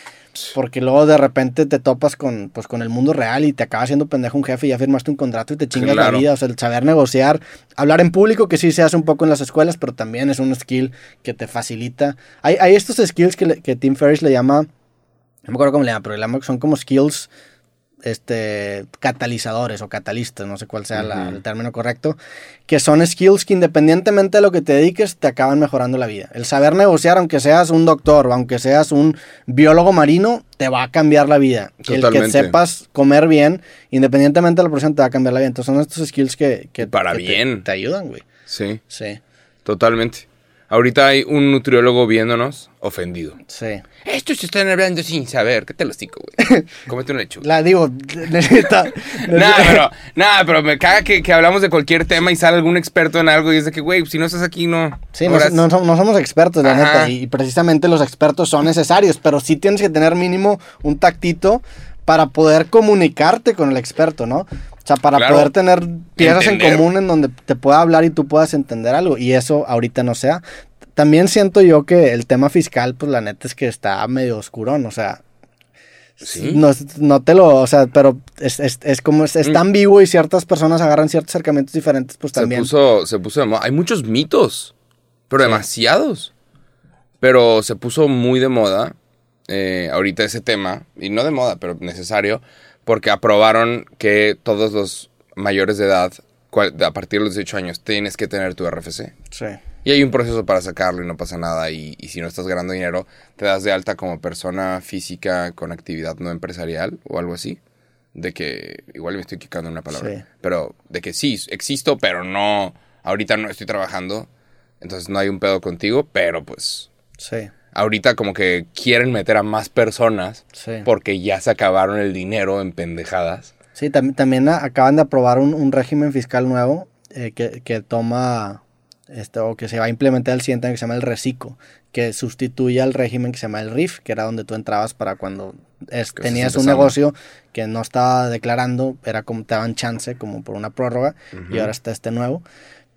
Porque luego de repente te topas con, pues, con el mundo real y te acaba haciendo pendejo un jefe y ya firmaste un contrato y te chingas Claro. la vida. O sea, el saber negociar, hablar en público, que sí se hace un poco en las escuelas, pero también es un skill que te facilita. Hay, hay estos skills que, le- que Tim Ferriss le llama, no me acuerdo cómo le llama, pero son como skills este, catalizadores o catalistas, no sé cuál sea la- el término correcto, que son skills que independientemente de lo que te dediques, te acaban mejorando la vida. El saber negociar, aunque seas un doctor o aunque seas un biólogo marino, te va a cambiar la vida. El que Totalmente. sepas comer bien, independientemente de la profesión, te va a cambiar la vida. Entonces son estos skills que, que, Para que te-. Te, ayudan, güey. Sí, Sí, totalmente. Ahorita hay un nutriólogo viéndonos ofendido. sí. Estos están hablando sin saber. ¿Qué te los digo, güey? Cómete un lechuga. La digo, necesita... Nada, pero, nada, pero me caga que, que hablamos de cualquier tema y sale algún experto en algo y es de que, güey, si no estás aquí, no. Sí, no no, no som- no somos expertos, la Ajá. neta, y precisamente los expertos son necesarios, pero sí tienes que tener mínimo un tactito para poder comunicarte con el experto, ¿no? O sea, para Claro. poder tener piezas en Entender. común en donde te pueda hablar y tú puedas entender algo, y eso ahorita no sea. También siento yo que el tema fiscal, pues la neta es que está medio oscurón, o sea, Sí. no, no te lo, o sea, pero es, es, es como, es, es tan vivo y ciertas personas agarran ciertos acercamientos diferentes, pues se también. puso, se puso de moda. Hay muchos mitos, pero Sí. demasiados. Pero se puso muy de moda eh, ahorita ese tema, y no de moda, pero necesario, porque aprobaron que todos los mayores de edad, a partir de los 18 años, tienes que tener tu RFC. Sí. Y hay un proceso para sacarlo y no pasa nada. Y, y si no estás ganando dinero, te das de alta como persona física con actividad no empresarial o algo así. De que, igual me estoy quicando una palabra, Sí. pero de que sí, existo, pero no, ahorita no estoy trabajando. Entonces no hay un pedo contigo, pero pues Sí, ahorita como que quieren meter a más personas sí. porque ya se acabaron el dinero en pendejadas. Sí, tam- también acaban de aprobar un, un régimen fiscal nuevo eh, que, que toma, este, o que se va a implementar el siguiente año que se llama el RECICO, que sustituye al régimen que se llama el RIF, que era donde tú entrabas para cuando es- tenías un negocio que no estaba declarando, era como te daban chance, como por una prórroga, y Ujú. ahora está este nuevo.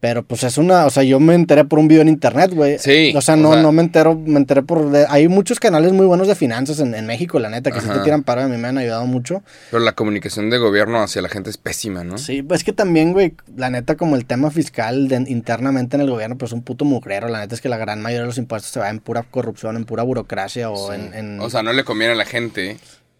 Pero pues es una, o sea, yo me enteré por un video en internet, güey. Sí, O sea, o no, sea- no me entero, me enteré por... de- hay muchos canales muy buenos de finanzas en, en México, la neta, que si te tiran paro, a mí me han ayudado mucho. Pero la comunicación de gobierno hacia la gente es pésima, ¿no? Sí, pues es que también, güey, la neta, como el tema fiscal de- internamente en el gobierno, pues es un puto mugrero. La neta es que la gran mayoría de los impuestos se va en pura corrupción, en pura burocracia o Sí. en, en- O sea, no le conviene a la gente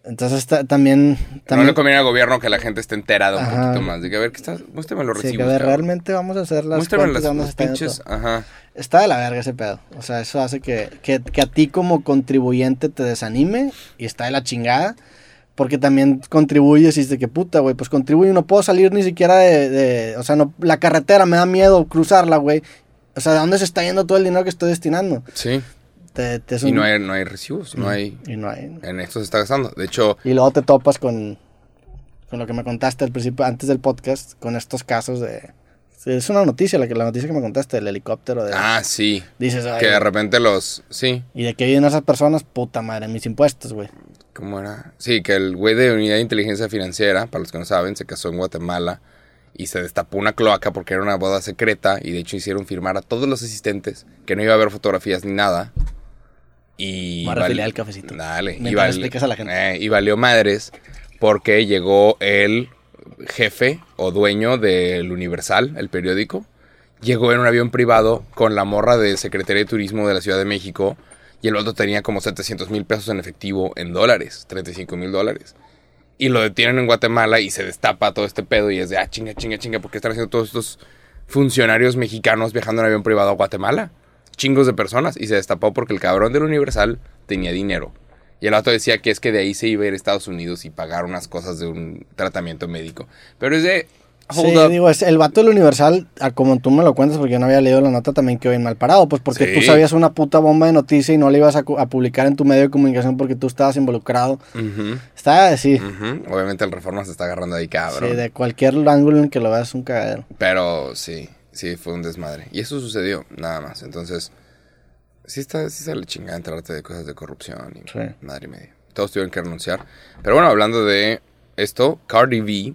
Entonces ta- también... No le conviene al gobierno que la gente esté enterada un poquito más. De que, a ver, ¿qué estás? Muéstrame los sí, que recibos. a ver, cabrón. realmente vamos a hacer las Muéstrame las, yendo pinches. Ajá. Está de la verga ese pedo. O sea, eso hace que, que, que a ti como contribuyente te desanime y está de la chingada. Porque también contribuyes y dices que puta, güey, pues contribuyo y no puedo salir ni siquiera de, de- o sea, no, la carretera me da miedo cruzarla, güey. O sea, ¿de dónde se está yendo todo el dinero que estoy destinando? Sí. Te- te es Y no hay, no hay recibos, no hay... y no hay. En esto se está gastando. De hecho, Y luego te topas con, con lo que me contaste al principio, antes del podcast, con estos casos de... Es una noticia, la, que, la noticia que me contaste, del helicóptero. De, ah, sí. dices, "Ay, Que de repente los... Sí, ¿y de qué viven esas personas? Puta madre, mis impuestos, güey. ¿Cómo era? Sí, que el güey de Unidad de Inteligencia Financiera, para los que no saben, se casó en Guatemala y se destapó una cloaca porque era una boda secreta y de hecho hicieron firmar a todos los asistentes que no iba a haber fotografías ni nada. Y Voy a val- refiliar el cafecito. Dale. Y, Mientras val- explicas a la gente. eh, y valió madres porque llegó el jefe o dueño del Universal, el periódico. Llegó en un avión privado con la morra de Secretaría de Turismo de la Ciudad de México y el otro tenía como 700 mil pesos en efectivo en dólares, 35 mil dólares. Y lo detienen en Guatemala y se destapa todo este pedo y es de, ah, chinga, chinga, chinga, ¿por qué están haciendo todos estos funcionarios mexicanos viajando en avión privado a Guatemala? Chingos de personas. Y se destapó porque el cabrón del Universal tenía dinero. Y el otro decía que es que de ahí se iba a ir a Estados Unidos y pagar unas cosas de un tratamiento médico. Pero es de, hold sí, up. digo, es, el vato del Universal, como tú me lo cuentas, porque yo no había leído la nota, también quedó bien mal parado. Pues porque tú Sí. sabías una puta bomba de noticia y no la ibas a, publicar en tu medio de comunicación porque tú estabas involucrado. Ujú, Está así. Obviamente el Reforma se está agarrando ahí, cabrón. Sí, de cualquier ángulo en que lo veas es un cagadero. Pero sí, sí, fue un desmadre. Y eso sucedió, nada más. Entonces, sí está, sí sale chingada enterarte de cosas de corrupción y Sí. madre y media. Todos tuvieron que renunciar. Pero bueno, hablando de esto, Cardi B,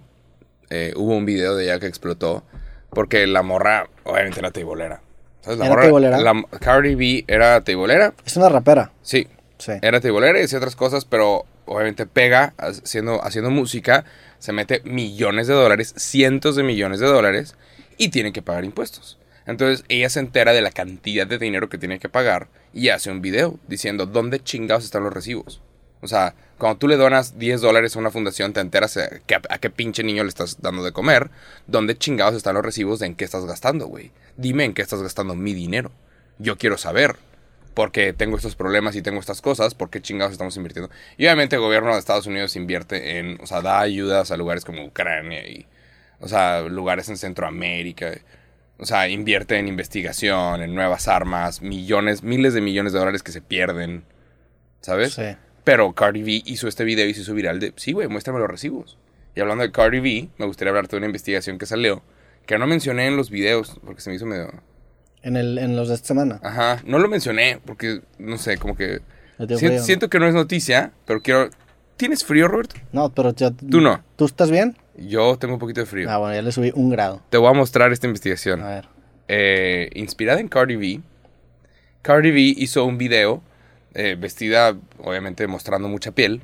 eh, hubo un video de ella que explotó porque la morra, obviamente era teibolera. ¿Sabes? La ¿Era morra, teibolera? la- Cardi B era teibolera, Es una rapera. sí. Sí. Era teibolera y hacía otras cosas, pero obviamente pega haciendo, haciendo música, se mete millones de dólares, cientos de millones de dólares y tiene que pagar impuestos. Entonces ella se entera de la cantidad de dinero que tiene que pagar y hace un video diciendo dónde chingados están los recibos. O sea, cuando tú le donas 10 dólares a una fundación, te enteras a, que- a qué pinche niño le estás dando de comer, dónde chingados están los recibos de en qué estás gastando, güey. Dime en qué estás gastando mi dinero. Yo quiero saber porque tengo estos problemas y tengo estas cosas, ¿por qué chingados estamos invirtiendo? Y obviamente el gobierno de Estados Unidos invierte en, o sea, da ayudas a lugares como Ucrania y, o sea, lugares en Centroamérica. O sea, invierte en investigación, en nuevas armas, millones, miles de millones de dólares que se pierden, ¿sabes? Sí. Pero Cardi B hizo este video y se hizo viral de, sí, güey, muéstrame los recibos. Y hablando de Cardi B, me gustaría hablarte de una investigación que salió, que no mencioné en los videos, porque se me hizo medio... En, el, en los de esta semana. Ajá, no lo mencioné porque, no sé, como que... Siento, frío. siento que no es noticia, pero quiero... ¿Tienes frío, Roberto? No, pero ya- Tú no. ¿Tú estás bien? Yo tengo un poquito de frío. Ah, bueno, ya le subí un grado. Te voy a mostrar esta investigación. A ver. Eh, inspirada en Cardi B, Cardi B hizo un video eh, vestida, obviamente mostrando mucha piel,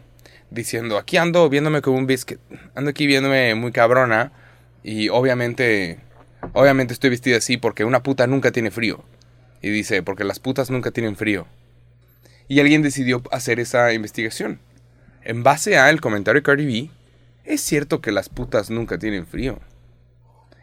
diciendo, aquí ando viéndome como un biscuit, ando aquí viéndome muy cabrona y obviamente, obviamente estoy vestida así porque una puta nunca tiene frío. Y dice, porque las putas nunca tienen frío. Y alguien decidió hacer esa investigación. En base a el comentario de Cardi B, es cierto que las putas nunca tienen frío.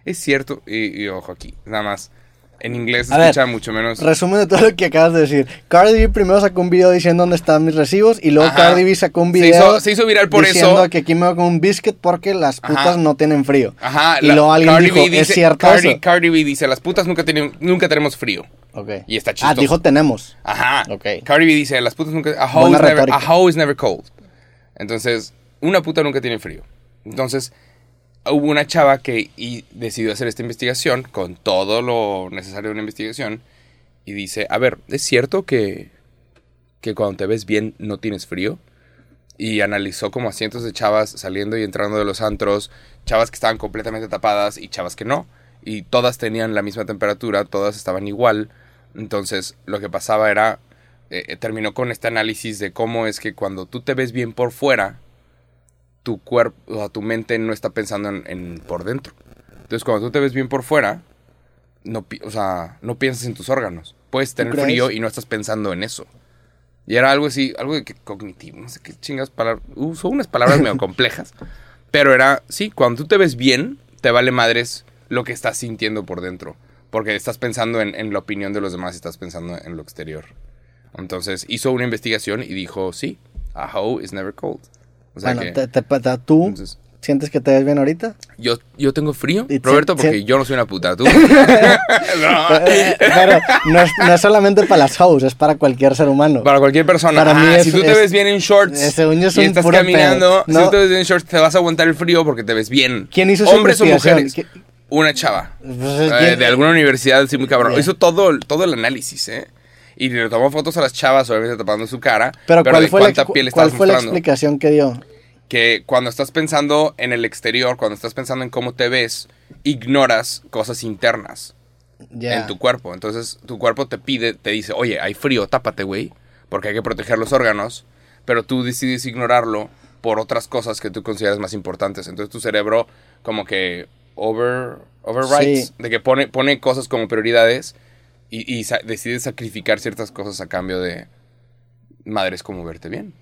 Es cierto, y, y ojo aquí, nada más. En inglés se A ver, escucha mucho menos. Resumen de todo lo que acabas de decir. Cardi B primero sacó un video diciendo dónde están mis recibos y luego Ajá. Cardi B sacó un Se video hizo- se hizo viral por diciendo eso. que aquí me voy con un biscuit porque las Ajá. putas no tienen frío. Ajá, Y luego alguien Cardi dijo, ¿es cierto Cardi, eso? Cardi B dice, las putas nunca, tienen, nunca tenemos frío. Ok. Y está Ah, chistoso. dijo tenemos. Ajá. Ok. Cardi B dice, las putas nunca... A hoe, is never, a hoe is never cold. Entonces, una puta nunca tiene frío. Entonces, hubo una chava que decidió hacer esta investigación con todo lo necesario de una investigación y dice, a ver, ¿es cierto que, que cuando te ves bien no tienes frío? Y analizó como a cientos de chavas saliendo y entrando de los antros, chavas que estaban completamente tapadas y chavas que no. Y todas tenían la misma temperatura, todas estaban igual. Entonces, lo que pasaba era, eh, terminó con este análisis de cómo es que cuando tú te ves bien por fuera, tu cuerpo, o sea, tu mente no está pensando en, en por dentro. Entonces, cuando tú te ves bien por fuera, no, o sea, no piensas en tus órganos. Puedes tener frío y no estás pensando en eso. Y era algo así, algo de que cognitivo, no sé qué chingas palabras. Usó unas palabras medio complejas. Pero era, sí, cuando tú te ves bien, te vale madres lo que estás sintiendo por dentro. Porque estás pensando en, en la opinión de los demás y estás pensando en lo exterior. Entonces hizo una investigación y dijo, sí, a hoe is never cold. O sea bueno, que... te- te- te- tú, entonces, ¿Sientes que te ves bien ahorita? Yo, yo tengo frío, Y Roberto, si- porque si- yo no soy una puta. ¿Tú? No. Pero no es, no es solamente para las hoes, es para cualquier ser humano. Para cualquier persona. Para mí Ah, es- si tú te es- ves bien en shorts eh, según yo es y un estás puro caminando, si tú te ves bien en shorts, te vas a aguantar el frío porque te ves bien. ¿Quién hizo Hombres o mujeres. ¿Qui- Una chava. Pues, Eh, ¿quién- de alguna universidad, sí, muy cabrón. Hizo todo, todo el análisis, ¿eh? Y le tomó fotos a las chavas, obviamente tapando su cara. Pero, ¿cuál, de fue la, piel ¿cuál fue la explicación que dio? que cuando estás pensando en el exterior, cuando estás pensando en cómo te ves, ignoras cosas internas en tu cuerpo. Entonces, tu cuerpo te pide, te dice, oye, hay frío, tápate, güey, porque hay que proteger los órganos, pero tú decides ignorarlo por otras cosas que tú consideras más importantes. Entonces, tu cerebro como que over, overwrites, Sí. de que pone, pone cosas como prioridades y, y sa- decide sacrificar ciertas cosas a cambio de madres como verte bien.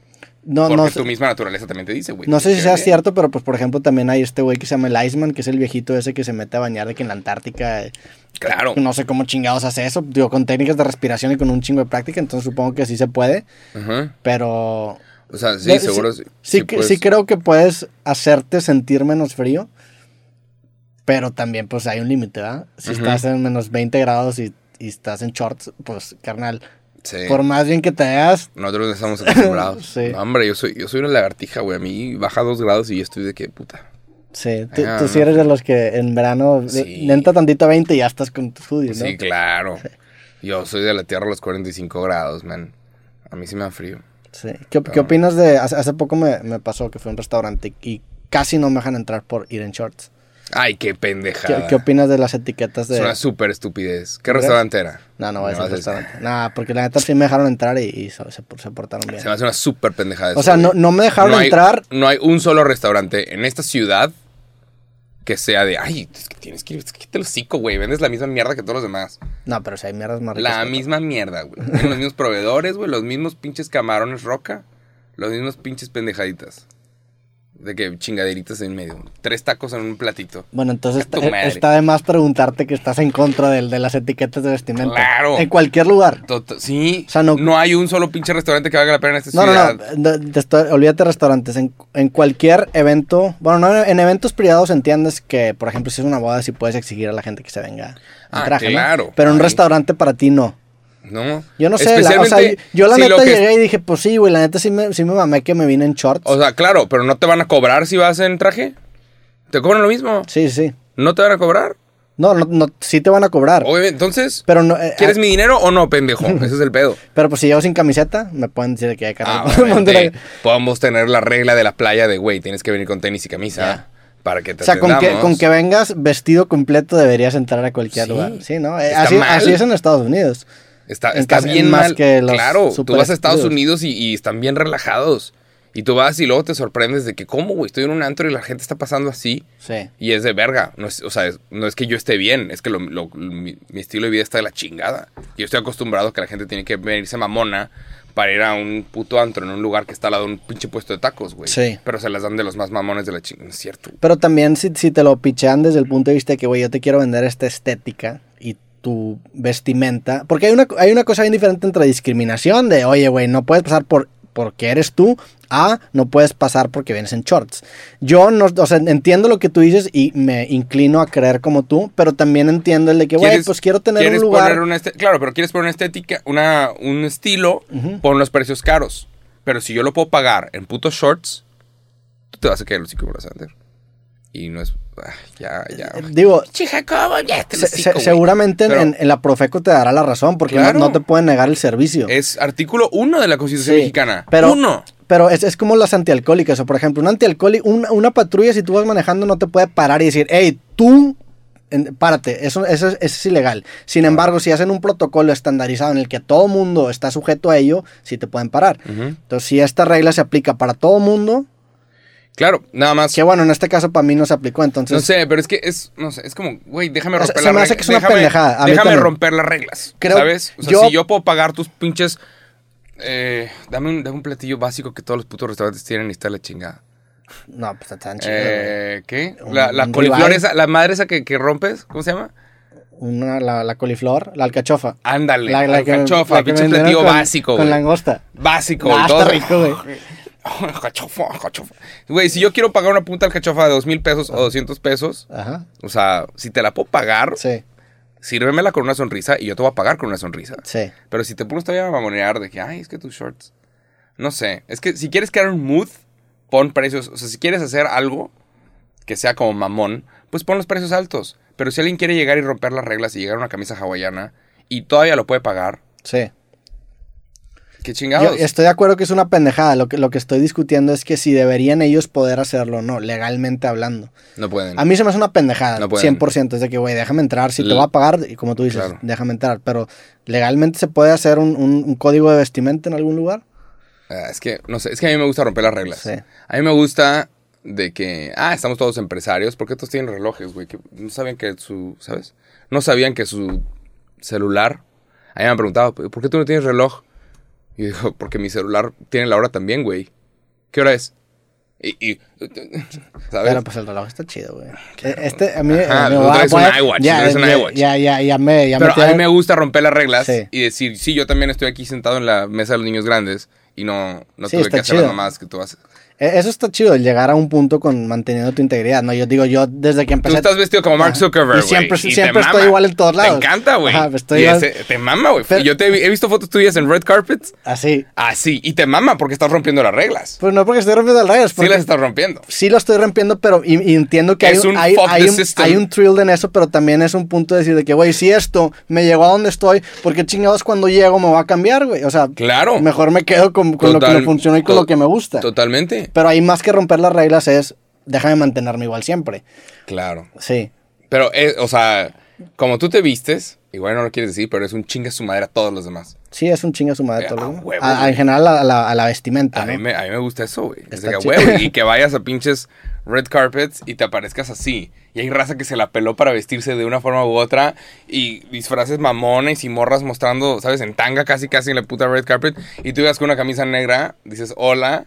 No, porque no, tu misma naturaleza también te dice, güey. no sé si sea cierto, pero pues por ejemplo también hay este güey que se llama el Iceman, que es el viejito ese que se mete a bañar de que en la Antártica. eh, Claro. No sé cómo chingados hace eso, digo, con técnicas de respiración y con un chingo de práctica, entonces supongo que sí se puede, Ajá. pero... O sea, sí, seguro. Sí, Sí, sí que- puedes- sí creo que puedes hacerte sentir menos frío, pero también pues hay un límite, ¿verdad? Si estás en menos 20 grados y, y estás en shorts, pues carnal, Sí. por más bien que te veas, Nosotros no estamos acostumbrados. Sí. No, hombre, yo soy, yo soy una lagartija, güey. A mí baja dos grados y yo estoy de que puta. sí, tú, Ah, tú sí eres de los que en verano Sí. lenta tantito a 20 y ya estás con tus hoodies, ¿no? Sí, claro. Yo soy de la tierra a los 45 grados, man. A mí sí me da frío. Sí. ¿Qué, qué opinas de...? Hace, hace poco me, me pasó que fui a un restaurante y casi no me dejan entrar por ir en shorts. Ay, qué ¿Qué, pendejada. qué opinas de las etiquetas de...? Es una súper estupidez. ¿Qué restaurante era? No, no vas a restaurante. Nah, porque la neta sí me dejaron entrar y, y se, portaron bien. Se me hace una súper pendejada. O sea, no, no me dejaron no hay, entrar. No hay un solo restaurante en esta ciudad que sea de, ay, es que tienes que ir, es que te lo hocico, güey. Vendes la misma mierda que todos los demás. No, pero si hay mierdas más ricas. La misma mierda, güey. Tienen los mismos proveedores, güey. Los mismos pinches camarones roca. Los mismos pinches pendejaditas. De que chingaderitas en medio. Tres tacos en un platito. Bueno, entonces tu está, de más preguntarte que estás en contra del- de, las etiquetas de vestimenta. Claro. En cualquier lugar. Tot- sí. O sea, no- no, hay un solo pinche restaurante que valga la pena en esta No, no, ciudad. no. de- olvídate de restaurantes. En, en cualquier evento. Bueno, no, en eventos privados entiendes que, por ejemplo, si es una boda, sí puedes exigir a la gente que se venga en Ah, traje. claro. Pero en un restaurante para ti no. No. Yo no sé, la- o sea, yo la si neta llegué y dije, pues sí, güey, la neta sí me, sí me mamé que me vine en shorts. O sea, claro, pero no te van a cobrar si vas en traje. ¿Te cobran lo mismo? sí, sí. ¿No te van a cobrar? No, no, no, sí te van a cobrar. Obviamente, entonces, Pero no, eh, ¿quieres ah, mi dinero o no, pendejo? Ese es el pedo. Pero pues si llevo sin camiseta, me pueden decir que hay que Ah, podemos tener la regla de la playa de, güey, tienes que venir con tenis y camisa para que te O sea, con que, atendamos. con que vengas vestido completo deberías entrar a cualquier Sí. lugar. Sí, ¿no? Eh, así es en Estados Unidos. Está, bien más mal. que los claro, tú vas a Estados. Unidos y, y están bien relajados. Y tú vas y luego te sorprendes de que, ¿cómo, güey? Estoy en un antro y la gente está pasando así. Sí. Y es de verga. No es, o sea, es- no es que yo esté bien, es que lo- lo- mi, mi estilo de vida está de la chingada. Yo estoy acostumbrado a que la gente tiene que venirse mamona para ir a un puto antro en un lugar que está al lado de un pinche puesto de tacos, güey. Sí. Pero se las dan de los más mamones de la chingada. Es cierto. Pero también si, si te lo pichean desde el punto de vista de que, güey, yo te quiero vender esta estética y tu vestimenta. Porque hay una, hay una cosa bien diferente entre discriminación de, oye, güey, no puedes pasar por porque eres tú, a no puedes pasar porque vienes en shorts. Yo no, o sea, entiendo lo que tú dices y me inclino a creer como tú, pero también entiendo el de que, güey, ¿Quieres- pues quiero tener un lugar. una claro, pero quieres poner una estética, una, un estilo, Ujú. pon los precios caros. Pero si yo lo puedo pagar en putos shorts, tú te vas a caer los cinco. Y no es. ah, ya, ya. Eh, Digo, ¿cómo? Ya te se- seguramente en- Pero en, en la Profeco te dará la razón porque no- Claro. no, te pueden negar el servicio. Es artículo 1 de la Constitución Sí, mexicana. pero- uno. Pero es, es como las antialcohólicas. O por ejemplo, un antialcohólico, una, una patrulla, si tú vas manejando, no te puede parar y decir, hey, tú, en- párate. Eso, eso, es, eso es ilegal. Sin embargo, si hacen un protocolo estandarizado en el que todo mundo está sujeto a ello, sí te pueden parar. Entonces, si esta regla se aplica para todo mundo, Claro, nada más. que bueno, en este caso para mí no se aplicó. Entonces, No sé, pero es que es, no sé, es como, güey, déjame O sea, romper se las me hace reglas. que es una déjame, pendejada, déjame también. romper las reglas, Creo- ¿sabes? O sea, yo- si yo puedo pagar tus pinches, eh, dame, un, dame un platillo básico que todos los putos restaurantes tienen y está la chingada. no, pues está tan chido. Eh, ¿Qué? Un- La, la un coliflor esa, la madre esa que, que rompes, ¿cómo se llama? Una, la, la coliflor, la alcachofa. Ándale, La, la, alcachofa, pinche platillo con- básico, Con langosta. Básico, Ah, todo. está rico, güey. Alcachofa. Güey, si yo quiero pagar una punta alcachofa de dos mil pesos o 200 pesos, Ajá. o sea, si te la puedo pagar, Sí, sírvemela con una sonrisa y yo te voy a pagar con una sonrisa. sí. Pero si te pones todavía a mamonear de que, ay, es que tus shorts. No sé. Es que si quieres crear un mood, pon precios. O sea, si quieres hacer algo que sea como mamón, pues pon los precios altos. Pero si alguien quiere llegar y romper las reglas y llegar a una camisa hawaiana y todavía lo puede pagar, Sí. Qué Yo chingados. estoy de acuerdo que es una pendejada. Lo que, lo que estoy discutiendo es que si deberían ellos poder hacerlo o no, legalmente hablando. No pueden. A mí se me hace una pendejada, No pueden. 100%. Es de que, güey, déjame entrar. Si te voy a pagar, y como tú dices, Claro. déjame entrar. Pero, ¿legalmente se puede hacer un, un- un código de vestimenta en algún lugar? Ah, es que, no sé, es que a mí me gusta romper las reglas. Sí. A mí me gusta de que, ah, estamos todos empresarios, porque todos tienen relojes, güey, que no sabían que su, ¿sabes? No sabían que su celular, a mí me han preguntado, ¿por qué tú no tienes reloj? Y yo digo, porque mi celular tiene la hora también, güey. ¿Qué hora es? Y, y ¿sabes? Pero pues el reloj está chido, güey. Eh, Este, a mí. Ajá, me va- voy un iWatch, Ya, un ya, iWatch. ya, ya, ya me. Ya me Pero a mí tiene- me gusta romper las reglas Sí. y decir, sí, yo también estoy aquí sentado en la mesa de los niños grandes y no, no Sí, tuve que hacer las chido. mamadas que tú haces. Eh, Eso está chido, llegar a un punto con manteniendo tu integridad. No, yo digo, yo desde que Tú empecé. estás vestido como Mark. Zuckerberg, Y güey. siempre- y siempre estoy mama. igual en todos lados. Te encanta, güey. Ese- te mama, güey. Yo te he, he visto fotos tuyas en red carpets. Así. Así. Y te mama porque estás rompiendo las reglas. Pues no porque estoy rompiendo el rayos. Sí las estás rompiendo. sí lo estoy rompiendo, pero y, y entiendo que hay, un hay, hay un, hay un thrill en eso, pero también es un punto de decir de que, güey, si esto me llegó a donde estoy, porque chingados cuando llego me va a cambiar, güey? O sea, Claro. mejor me quedo con, con lo que me funciona y con lo que me gusta. Totalmente. Pero ahí más que romper las reglas es, déjame mantenerme igual siempre. Claro. Sí. Pero, eh, o sea, como tú te vistes, igual no lo quieres decir, pero es un chinga su madre a todos los demás. Sí, es un chinga su madre Eh, todo a lo demás. huevo, A- a- güey. En general a la, a la vestimenta, A ¿no? mí, me, a mí me gusta eso, güey. Es que, huevo, y que vayas a pinches red carpets y te aparezcas así. Y hay raza que se la peló para vestirse de una forma u otra. Y disfraces mamones y morras mostrando, ¿sabes? En tanga casi, casi en la puta red carpet. Y tú ibas con una camisa negra, dices hola.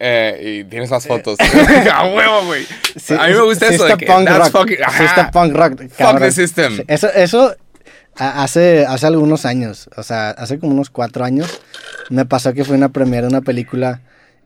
Eh, y tienes las fotos. a huevo, güey. Sí, a mí me gusta sí eso. está de que punk that's rock. fucking- Sí ajá. está punk rock. Fuck the system. Eso, eso hace, hace algunos años, o sea, hace como unos cuatro años, me pasó que fue una premiere de una película.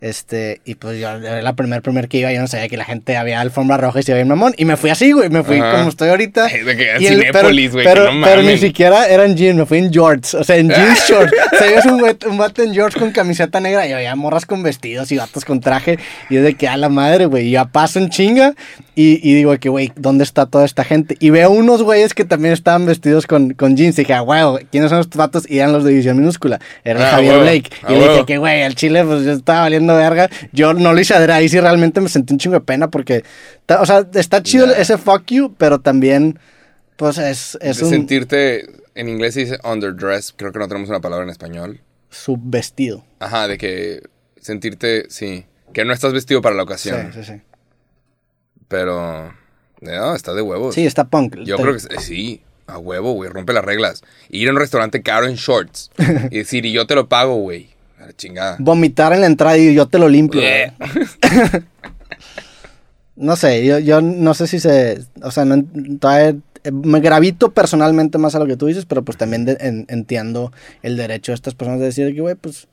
Este, y pues yo, era la primer primer que iba, yo no sabía que la gente había alfombra roja y se veía mamón. Y me fui así, güey, me fui Ajá. como estoy ahorita. De que Cinépolis, güey, Pero, no pero ni siquiera eran jeans, me fui en shorts, o sea, en jeans shorts. O sea, ves un, güey- un vato en shorts con camiseta negra y había morras con vestidos y vatos con traje. Y es de que a la madre, güey, ya paso en chinga. Y, y digo que, güey, ¿dónde está toda esta gente? Y veo unos güeyes que también estaban vestidos con, con jeans. Y dije, ah, güey, ¿quiénes son estos vatos? Y eran los de División Minúscula. Era Ah, Javier Blake. ah, Y le dije que, güey, al chile, pues yo estaba valiendo verga. Yo no lo hice adrede. Ahí sí realmente me sentí un chingo de pena porque, o sea, está chido ese fuck you, pero también, pues es, es De un sentirte, en inglés se dice underdressed, creo que no tenemos una palabra en español. subvestido. Ajá, de que sentirte, sí, que no estás vestido para la Sí, ocasión. sí, sí. Pero, no, está de huevos. Sí, está punk. Yo Te- creo que sí, sí, a huevo, güey, rompe las reglas. Ir a un restaurante caro en shorts y decir, y yo te lo pago, güey. A la chingada. Vomitar en la entrada y yo te lo limpio. No sé, yo, yo no sé si se. O sea, no, todavía eh, me gravito personalmente más a lo que tú dices, pero pues también de- en- entiendo el derecho de estas personas de decir que, güey, pues.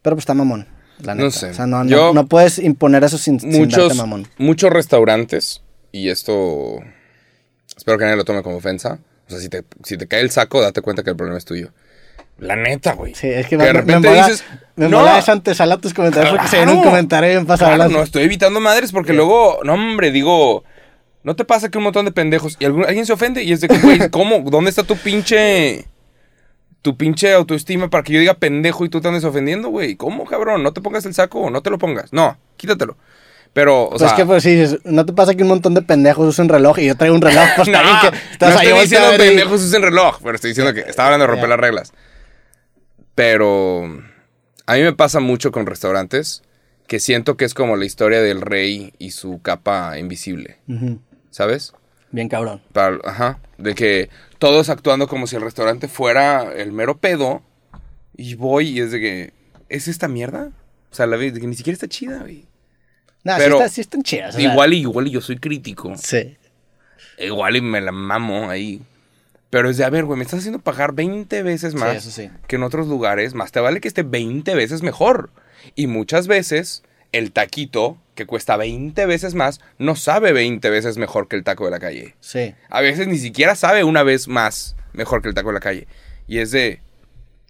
Pero pues está mamón. La No neta. sé. O sea, no, no- Yo- no puedes imponer eso sin, sin darte muchos, mamón. muchos restaurantes, y esto espero que nadie lo tome como ofensa. O sea, si te, si te cae el saco, date cuenta que el problema es tuyo. La neta, güey. Sí, es que, me, de repente me mola, dices, me "No". mola esa antesala a tus comentarios porque se un Claro. comentario bien pasado. Claro, no, estoy evitando madres porque luego, no, hombre, digo, ¿no te pasa que un montón de pendejos y algún- alguien se ofende y es de que, güey, ¿cómo? ¿Dónde está tu pinche, tu pinche autoestima para que yo diga pendejo y tú te andes ofendiendo, güey? ¿Cómo, cabrón? No te pongas el saco, no te lo pongas. No, quítatelo. Pero, o Pues sea, es que pues sí, no te pasa que un montón de pendejos usan reloj y yo traigo un reloj, pues no, que no estás ahí estoy diciendo y- pendejos usen reloj, pero estoy diciendo que estaba hablando de romper las reglas. Pero a mí me pasa mucho con restaurantes que siento que es como la historia del rey y su capa invisible, ¿sabes? Bien cabrón. Para- ajá, de que todos actuando como si el restaurante fuera el mero pedo y voy y es de que, ¿es esta mierda? O sea, la de que ni siquiera está chida, güey. Nah, Pero sí, está- sí están chidas. Igual y igual y yo soy crítico. Sí. Igual y me la mamo ahí. Pero es de, a ver, güey, me estás haciendo pagar 20 veces más sí. que en otros lugares. Más te vale que esté 20 veces mejor. Y muchas veces el taquito, que cuesta 20 veces más, no sabe 20 veces mejor que el taco de la calle. Sí. A veces ni siquiera sabe una vez más mejor que el taco de la calle. Y es de,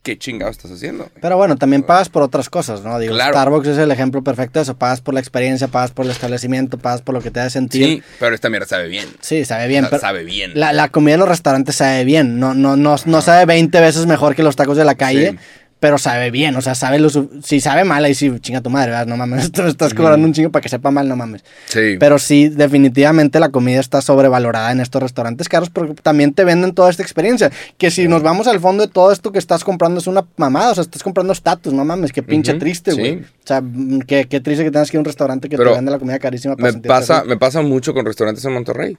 ¿qué chingado estás haciendo? Pero bueno, también pagas por otras cosas, ¿no? Digo, Claro. Starbucks es el ejemplo perfecto de eso. Pagas por la experiencia, pagas por el establecimiento, pagas por lo que te hace sentir. Sí, pero esta mierda sabe bien. Sí, sabe bien. O sea, pero sabe bien. La, la comida de los restaurantes sabe bien. No, no, no, no sabe 20 veces mejor que los tacos de la calle. Sí. Pero sabe bien, o sea, sabe lo Si sabe mal, ahí sí, chinga tu madre, ¿verdad? No mames, tú estás cobrando un chingo para que sepa mal, no mames. Sí. Pero sí, definitivamente la comida está sobrevalorada en estos restaurantes caros porque también te venden toda esta experiencia. Que si nos vamos al fondo de todo esto que estás comprando es una mamada, o sea, estás comprando estatus, no mames, qué pinche triste, sí. güey. O sea, mm, qué, qué triste que tengas que ir a un restaurante que Pero te vende la comida carísima para me pasa, así. me pasa mucho con restaurantes en Monterrey.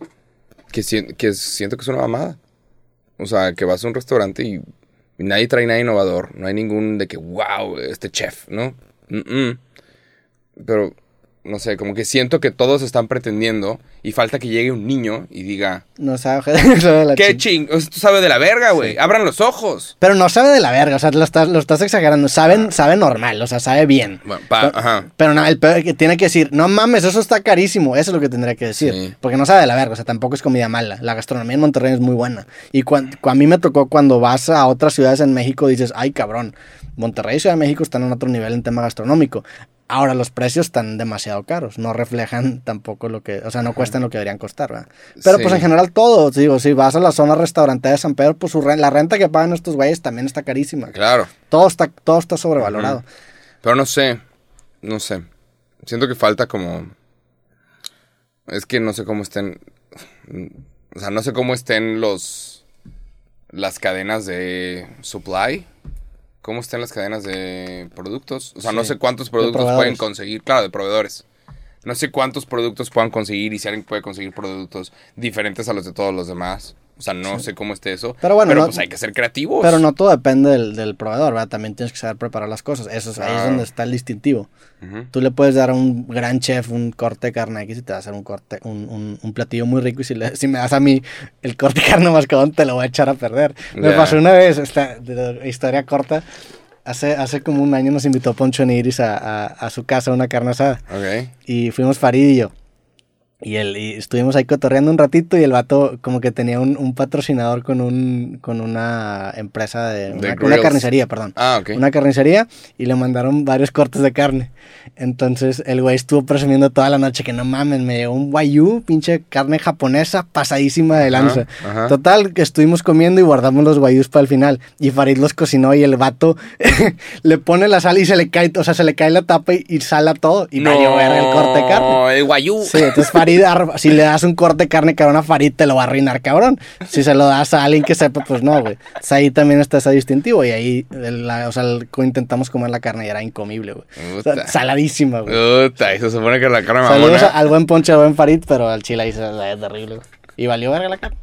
Que, sien- que siento que es una mamada. O sea, que vas a un restaurante y nadie trae nada innovador. No hay ningún de que, wow, este chef, ¿no? Mm-mm. Pero, no sé, como que siento que todos están pretendiendo y falta que llegue un niño y diga, No sabe, sabe de la ¿qué ching-? Esto sabe de la verga, güey. Abran los ojos. Pero no sabe de la verga, o sea, lo estás, lo estás exagerando. Saben, sabe normal, o sea, sabe bien. Bueno, pa- Pero- ajá. Pero no, el peor que tiene que decir, no mames, eso está carísimo. Eso es lo que tendría que decir. Sí. Porque no sabe de la verga, o sea, tampoco es comida mala. La gastronomía en Monterrey es muy buena. Y cuan- cu- a mí me tocó cuando vas a otras ciudades en México, dices, ay cabrón, Monterrey y Ciudad de México están en otro nivel en tema gastronómico. Ahora los precios están demasiado caros, no reflejan tampoco lo que, o sea, no cuestan lo que deberían costar, ¿verdad? Pero Sí. pues en general todo, digo, si vas a la zona restaurante de San Pedro, pues su ren- la renta que pagan estos güeyes también está carísima. Claro. Todo está, todo está sobrevalorado. Pero no sé, no sé. Siento que falta como... Es que no sé cómo estén... O sea, no sé cómo estén los... Las cadenas de supply. ¿Cómo estén las cadenas de productos? O sea, no sé cuántos productos pueden conseguir. Claro, de proveedores. No sé cuántos productos puedan conseguir y si alguien puede conseguir productos diferentes a los de todos los demás. O sea, no sé cómo esté eso. Pero bueno, no- pues hay que ser creativos. Pero no todo depende del, del proveedor, ¿verdad? También tienes que saber preparar las cosas. Eso es, ahí es donde está el distintivo. Tú le puedes dar a un gran chef un corte de carne X y te va a hacer un corte, un, un- un platillo muy rico. Y si, le- si me das a mí el corte de carne mascadón, te lo voy a echar a perder. Me pasó una vez, esta de- historia corta. Hace, hace como un año nos invitó Poncho Nigris a, a, a su casa a una carne asada. Ok. Y fuimos Farid y yo. Y, el, y estuvimos ahí cotorreando un ratito y el vato como que tenía un, un patrocinador con, un, con una empresa de... Una, una carnicería, perdón. Ah, ok. Una carnicería y le mandaron varios cortes de carne. Entonces el güey estuvo presumiendo toda la noche que no mames, me llegó un wagyu, pinche carne japonesa pasadísima de lanza. ajá. Total, que estuvimos comiendo y guardamos los guayús para el final. Y Farid los cocinó y el vato le pone la sal y se le cae, o sea, se le cae la tapa y, y sala todo. Y valió verga el corte de carne. No, el guayú. Sí, entonces Farid, si le das un corte de carne cabrón a Farid, te lo va a arruinar, cabrón. Si se lo das a alguien que sepa, pues no, güey. O sea, ahí también está ese distintivo y ahí, la- o sea, intentamos comer la carne y era incomible, güey. O sea, Puta. saladísima, güey. Puta, eso se supone que la carne Saludos mamona. al buen ponche, al buen Farid, pero al chile ahí se la es terrible, güey. Y valió verga la carne.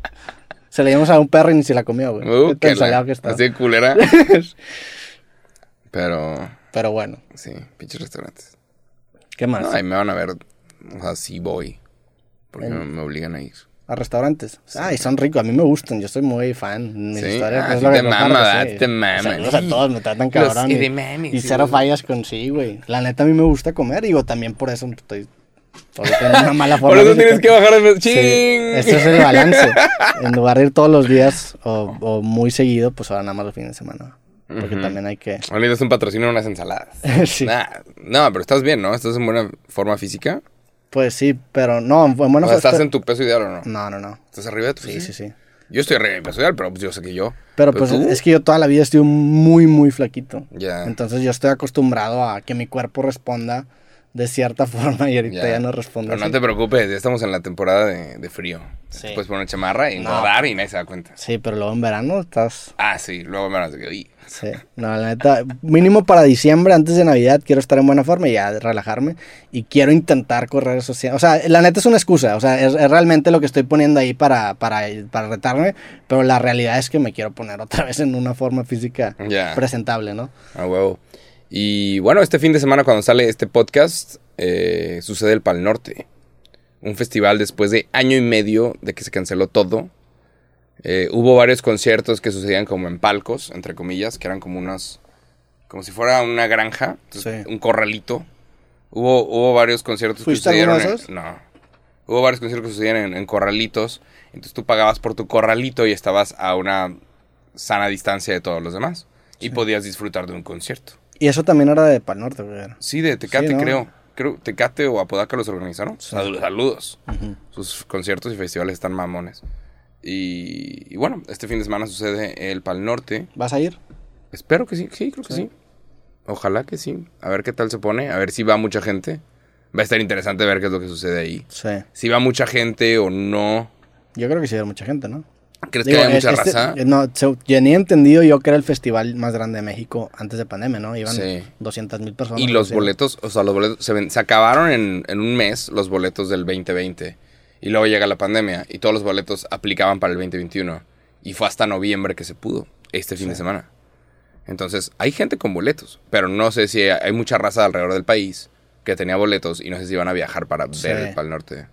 Se le dimos a un perro y ni se la comió, güey. Uh, que la- salado que estaba. así de culera. Pero, Pero bueno, sí, pinches restaurantes. ¿qué más? No, ahí me van a ver. O sea, sí voy. Porque me, me obligan a ir. A restaurantes. Ah, y son ricos, a mí me gustan, yo soy muy fan. Mis Sí, historias, ah, sí te mama, sí. Te mama. Saludos a todos, me tratan Los cabrón. y- edememes, y, sí, cero fallas con sí, güey. La neta a mí me gusta comer, digo, también por eso estoy en una mala forma. Por eso tienes que bajar. Sí, ¡Ching! ese es el balance. En lugar de ir todos los días o, o muy seguido, pues ahora nada más los fines de semana. Porque también hay que... Ahorita es un patrocinio de unas ensaladas. sí. Nah, no, pero estás bien, ¿no? ¿Estás en buena forma física? Pues sí, pero no, en buena o sea, ¿estás forma- en tu peso ideal o no? No, no, no. ¿Estás arriba de tu Sí, sí, sí. Yo estoy arriba de mi peso ideal, pero pues yo sé que yo. Pero pues tú, es que yo toda la vida estoy muy, muy flaquito. Ya. Entonces yo estoy acostumbrado a que mi cuerpo responda de cierta forma y ahorita ya, no responde Pero no así. te preocupes, ya estamos en la temporada de, de frío. Sí. Te puedes poner chamarra y No. engordar y nadie se da cuenta. Sí, pero luego en verano estás... Ah, sí, luego me van a decir, "Uy". Sí, no, la neta, mínimo para diciembre, antes de Navidad, quiero estar en buena forma y ya relajarme. Y quiero intentar correr esos 100. O sea, la neta es una excusa. O sea, es, es realmente lo que estoy poniendo ahí para, para, para retarme. Pero la realidad es que me quiero poner otra vez en una forma física presentable, ¿no? Ah, huevo. Y bueno, este fin de semana cuando sale este podcast, eh, sucede el Pal Norte. Un festival después de año y medio de que se canceló todo. Eh, hubo varios conciertos que sucedían como en palcos, entre comillas, que eran como unas... como si fuera una granja, entonces, Sí. un corralito. Hubo, hubo varios conciertos que ¿Fuiste a alguno sucedieron. en- no. Hubo varios conciertos que sucedían en, en corralitos. Entonces tú pagabas por tu corralito y estabas a una sana distancia de todos los demás. Y podías disfrutar de un concierto. Y eso también era de Pal Norte, güey. Sí, de Tecate, Sí, ¿no? creo. Creo Tecate o Apodaca los organizaron. Saludos. Sus conciertos y festivales están mamones. Y, y bueno, este fin de semana sucede el Pal Norte. ¿Vas a ir? Espero que sí, sí, creo que Sí. sí. Ojalá que sí. A ver qué tal se pone, a ver si va mucha gente. Va a estar interesante ver qué es lo que sucede ahí. Sí. Si va mucha gente o no. Yo creo que sí hay mucha gente, ¿no? ¿Crees Digo, que haya es- mucha este- raza? eh, No, se- tenía entendido yo que era el festival más grande de México antes de pandemia, ¿no? Iban Sí. 200 mil personas. Y los boletos, o sea, los boletos se, ven- se acabaron en, en un mes, los boletos del 2020. Y luego llega la pandemia y todos los boletos aplicaban para el 2021. Y fue hasta noviembre que se pudo, este fin de semana. Entonces, hay gente con boletos, pero no sé si hay, mucha raza alrededor del país que tenía boletos y no sé si van a viajar para Sí. ver el Pal Norte.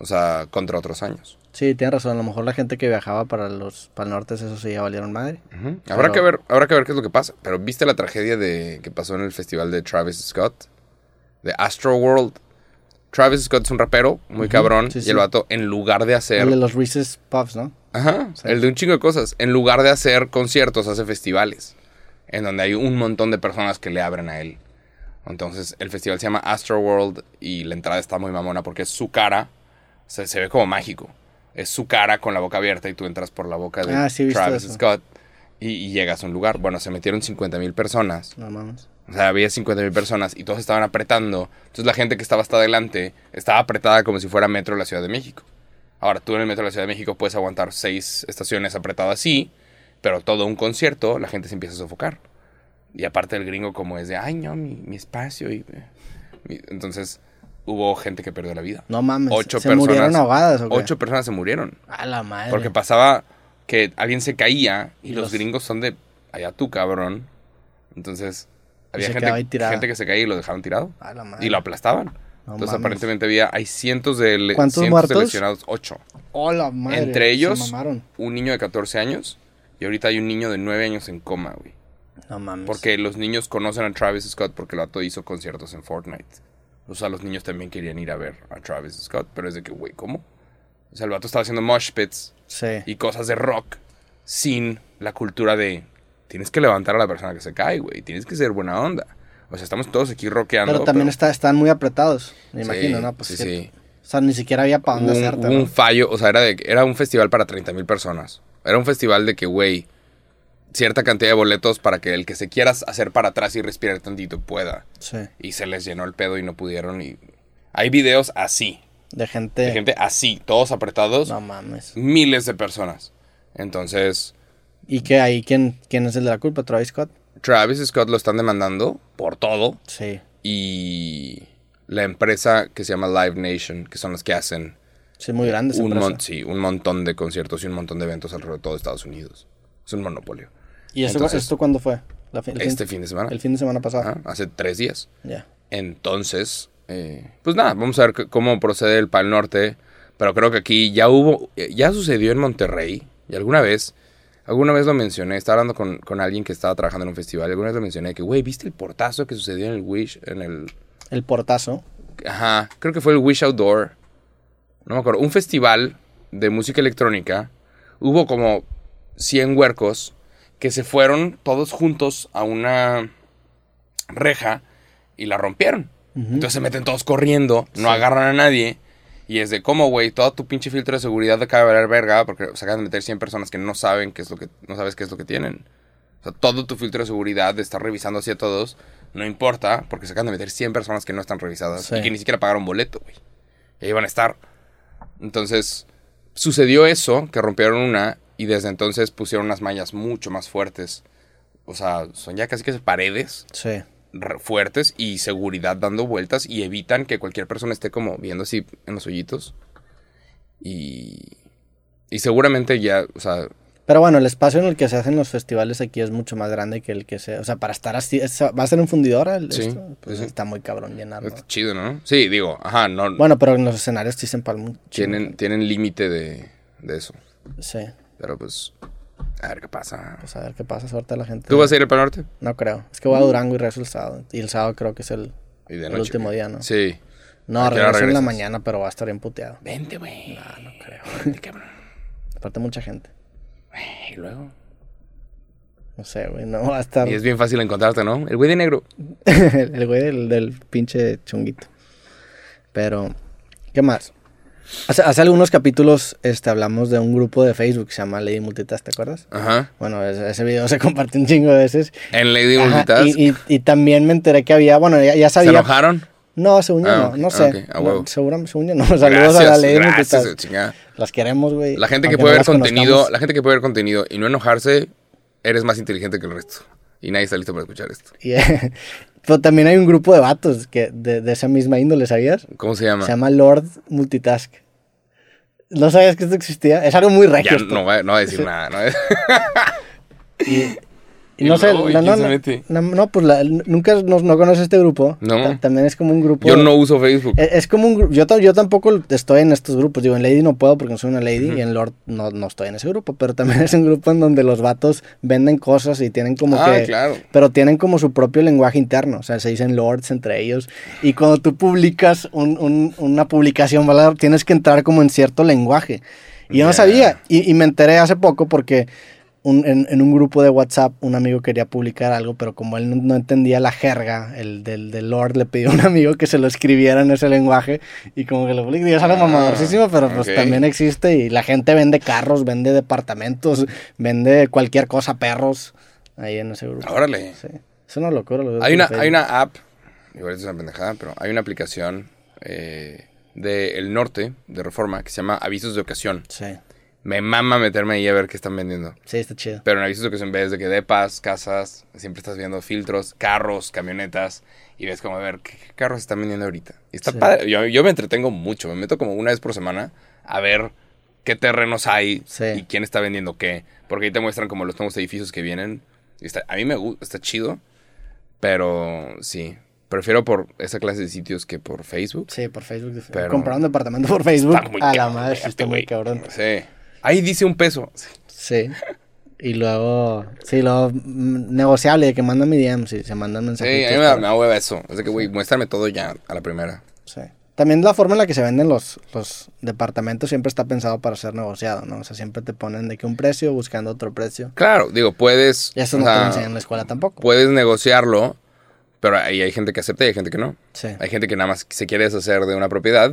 O sea, contra otros años. Sí, tienes razón. A lo mejor la gente que viajaba para los Pal Nortes, eso sí ya valieron madre. Habrá Pero- que ver, habrá que ver qué es lo que pasa. Pero ¿viste la tragedia de que pasó en el festival de Travis Scott? De Astro World. Travis Scott es un rapero muy cabrón. sí, y el vato, en lugar de hacer. El de los Reese's Puffs, ¿no? Ajá. El de un chingo de cosas. En lugar de hacer conciertos, hace festivales. En donde hay un montón de personas que le abren a él. Entonces, el festival se llama Astro World. Y la entrada está muy mamona porque es su cara. Se, se ve como mágico. Es su cara con la boca abierta y tú entras por la boca de Ah, sí, Travis. Scott. Y, y llegas a un lugar. Bueno, se metieron 50 mil personas. No mames. O sea, había 50 mil personas y todos estaban apretando. Entonces la gente que estaba hasta adelante estaba apretada como si fuera metro de la Ciudad de México. Ahora, tú en el metro de la Ciudad de México puedes aguantar seis estaciones apretado así, pero todo un concierto la gente se empieza a sofocar. Y aparte el gringo como es de, ay no, mi, mi espacio. Y, mi-". Entonces hubo gente que perdió la vida. No mames. Ocho ¿Se personas. murieron ahogadas o qué? Ocho personas se murieron. A la madre. Porque pasaba que alguien se caía y, Y los, los- gringos son de allá tú, cabrón. Entonces, había gente, gente que se caía y lo dejaban tirado. A la madre. Y lo aplastaban. No Entonces, mames. aparentemente había, hay cientos de, le- ¿Cuántos cientos muertos? de lesionados, ocho. Oh, la madre. Entre ellos, un niño de 14 años y ahorita hay un niño de 9 años en coma, güey. No mames. Porque los niños conocen a Travis Scott porque el vato hizo conciertos en Fortnite. O sea, los niños también querían ir a ver a Travis Scott, pero es de que, güey, ¿cómo? O sea, el vato estaba haciendo mosh pits Sí. y cosas de rock sin la cultura de tienes que levantar a la persona que se cae, güey. Tienes que ser buena onda. O sea, estamos todos aquí rockeando. Pero también está, están muy apretados, me Sí, imagino, ¿no? Pues sí, sí. O sea, ni siquiera había para dónde un, hacerte. hubo ¿no? un fallo, o sea, era, de, era un festival para 30 mil personas. Era un festival de que, güey, cierta cantidad de boletos para que el que se quiera hacer para atrás y respirar tantito pueda. Sí. Y se les llenó el pedo y no pudieron. Y hay videos así, De gente. de gente así, todos apretados, No mames. miles de personas. Entonces, ¿Y qué hay? ¿Quién, ¿Quién es el de la culpa? ¿Travis Scott? Travis Scott lo están demandando por todo. Sí. Y la empresa que se llama Live Nation, que son los que hacen Sí, muy grande esa un, mon- sí, un montón de conciertos y un montón de eventos alrededor de todo Estados Unidos. Es un monopolio. ¿Y eso, Entonces- esto cuándo fue? La Este fin de semana. El fin de semana pasado. Ajá, hace tres días. Ya. Entonces, eh, pues nada, vamos a ver cómo procede el Pal Norte. Pero creo que aquí ya hubo, eh, ya sucedió en Monterrey. Y alguna vez, alguna vez lo mencioné. Estaba hablando con, con alguien que estaba trabajando en un festival. y Alguna vez lo mencioné que, güey, ¿viste el portazo que sucedió en el Wish? En el. El portazo. Ajá, creo que fue el Wish Outdoor. No me acuerdo. Un festival de música electrónica. Hubo como 100 huercos que se fueron todos juntos a una reja y la rompieron. Entonces se meten todos corriendo, no agarran a nadie. Y es de cómo, güey, todo tu pinche filtro de seguridad acaba de valer verga porque se acaban de meter 100 personas que no saben qué es lo que, no sabes qué es lo que tienen. O sea, todo tu filtro de seguridad de estar revisando así a todos, no importa, porque se acaban de meter 100 personas que no están revisadas Sí. y que ni siquiera pagaron boleto, güey. Y ahí van a estar. Entonces, sucedió eso, que rompieron una, y desde entonces pusieron unas mallas mucho más fuertes. O sea, son ya casi que paredes Sí. Fuertes y seguridad dando vueltas y evitan que cualquier persona esté como viendo así en los hoyitos. Y, y seguramente ya, o sea, Pero bueno, el espacio en el que se hacen los festivales aquí es mucho más grande que el que se... O sea, para estar así... ¿Va a ser un fundidor? el- Sí, esto? Pues sí. está muy cabrón llenarlo. está chido, ¿no? Sí, digo, ajá, no, Bueno, pero en los escenarios sí se empalman. tienen, tienen límite de, de eso. Sí. Pero pues, A ver qué pasa. Pues a ver qué pasa, suerte a la gente. ¿Tú vas a ir al Pal Norte? No creo. Es que voy a Durango y regreso el sábado. Y el sábado creo que es el, Y de el noche. último día, ¿no? Sí. No, ¿A qué hora regreso en la mañana, pero va a estar bien puteado. Vente, güey. No, no creo. Vente, cabrón. Aparte mucha gente. Y luego. No sé, güey. No va a estar Y es bien fácil encontrarte, ¿no? El güey de negro. el güey del, del pinche chunguito. Pero, ¿qué más? Hace, hace algunos capítulos este, hablamos de un grupo de Facebook que se llama Lady Multitask, ¿te acuerdas? Ajá. Bueno, ese, ese video se compartió un chingo de veces. En Lady Ajá, Multitask. y, y- y también me enteré que había, bueno, ya, ya ¿Se sabía. enojaron? No, según yo Ah, no, ok, no sé. ok, a No, huevo. seguramente, según yo no. Saludos a la Gracias, Lady gracias, Multitask. chingada. Las queremos, güey. La gente que puede no ver contenido, conozcamos. la gente que puede ver contenido y no enojarse, eres más inteligente que el resto. Y nadie está listo para escuchar esto. Y, pero también hay un grupo de vatos que de, de esa misma índole, ¿sabías? ¿Cómo se llama? Se llama Lord Multitask. ¿No sabías que esto existía? Es algo muy regio. Ya no no va a decir nada. ¿no? Y, y Y no sé, luego, ¿y la- quién no, no, no, no, pues la- nunca no, no conoces este grupo. No. Ta- También es como un grupo. Yo no uso Facebook. Es, es como un grupo. Yo, yo tampoco estoy en estos grupos. Digo, en Lady no puedo porque no soy una Lady. Y en Lord no, no estoy en ese grupo. Pero también es un grupo en donde los vatos venden cosas y tienen como ah, que. claro. Pero tienen como su propio lenguaje interno. O sea, se dicen lords entre ellos. Y cuando tú publicas un- un- una publicación, ¿verdad? tienes que entrar como en cierto lenguaje. Y yo no sabía. Y, y me enteré hace poco porque un- en, en un grupo de WhatsApp un amigo quería publicar algo, pero como él no, no entendía la jerga, el del, del Lord le pidió a un amigo que se lo escribiera en ese lenguaje. Y como que lo publicó. Y es algo Ah, mamadorcísimo, pero pues también existe. Y la gente vende carros, vende departamentos, vende cualquier cosa, perros. Ahí en ese grupo. Órale. Sí. Es una locura. lo Hay una, hay una app, igual es una pendejada, pero hay una aplicación eh, del norte, de Reforma, que se llama Avisos de Ocasión. Sí, Me mama meterme ahí a ver qué están vendiendo. sí, está chido. Pero en avisos de ocasión ves de que depas, casas, siempre estás viendo filtros, carros, camionetas, y ves como a ver qué qué carros están vendiendo ahorita. Y está Sí. padre. Yo, yo me entretengo mucho, me meto como una vez por semana a ver qué terrenos hay Sí. y quién está vendiendo qué. Porque ahí te muestran como los nuevos edificios que vienen. Y está- a mí me gusta, está chido, pero sí. Prefiero por esa clase de sitios que por Facebook. Sí, por Facebook. Pero- Comprar un departamento por Facebook. Está muy a la madre, está muy cabrón. Sí. Ahí dice un peso. Sí. Y luego, sí, luego mm, negociable de que mandan mi DM, sí, se mandan Sí, mensajitos. a mí me da, me da hueva eso. Es de que, güey, muéstrame todo ya a la primera. sí. También la forma en la que se venden los, los departamentos siempre está pensado para ser negociado, ¿no? O sea, siempre te ponen de que un precio buscando otro precio. Claro, digo, puedes. Y eso no te lo enseñan en la escuela tampoco. Puedes negociarlo, pero ahí hay gente que acepta y hay gente que no. Sí. Hay gente que nada más se quiere deshacer de una propiedad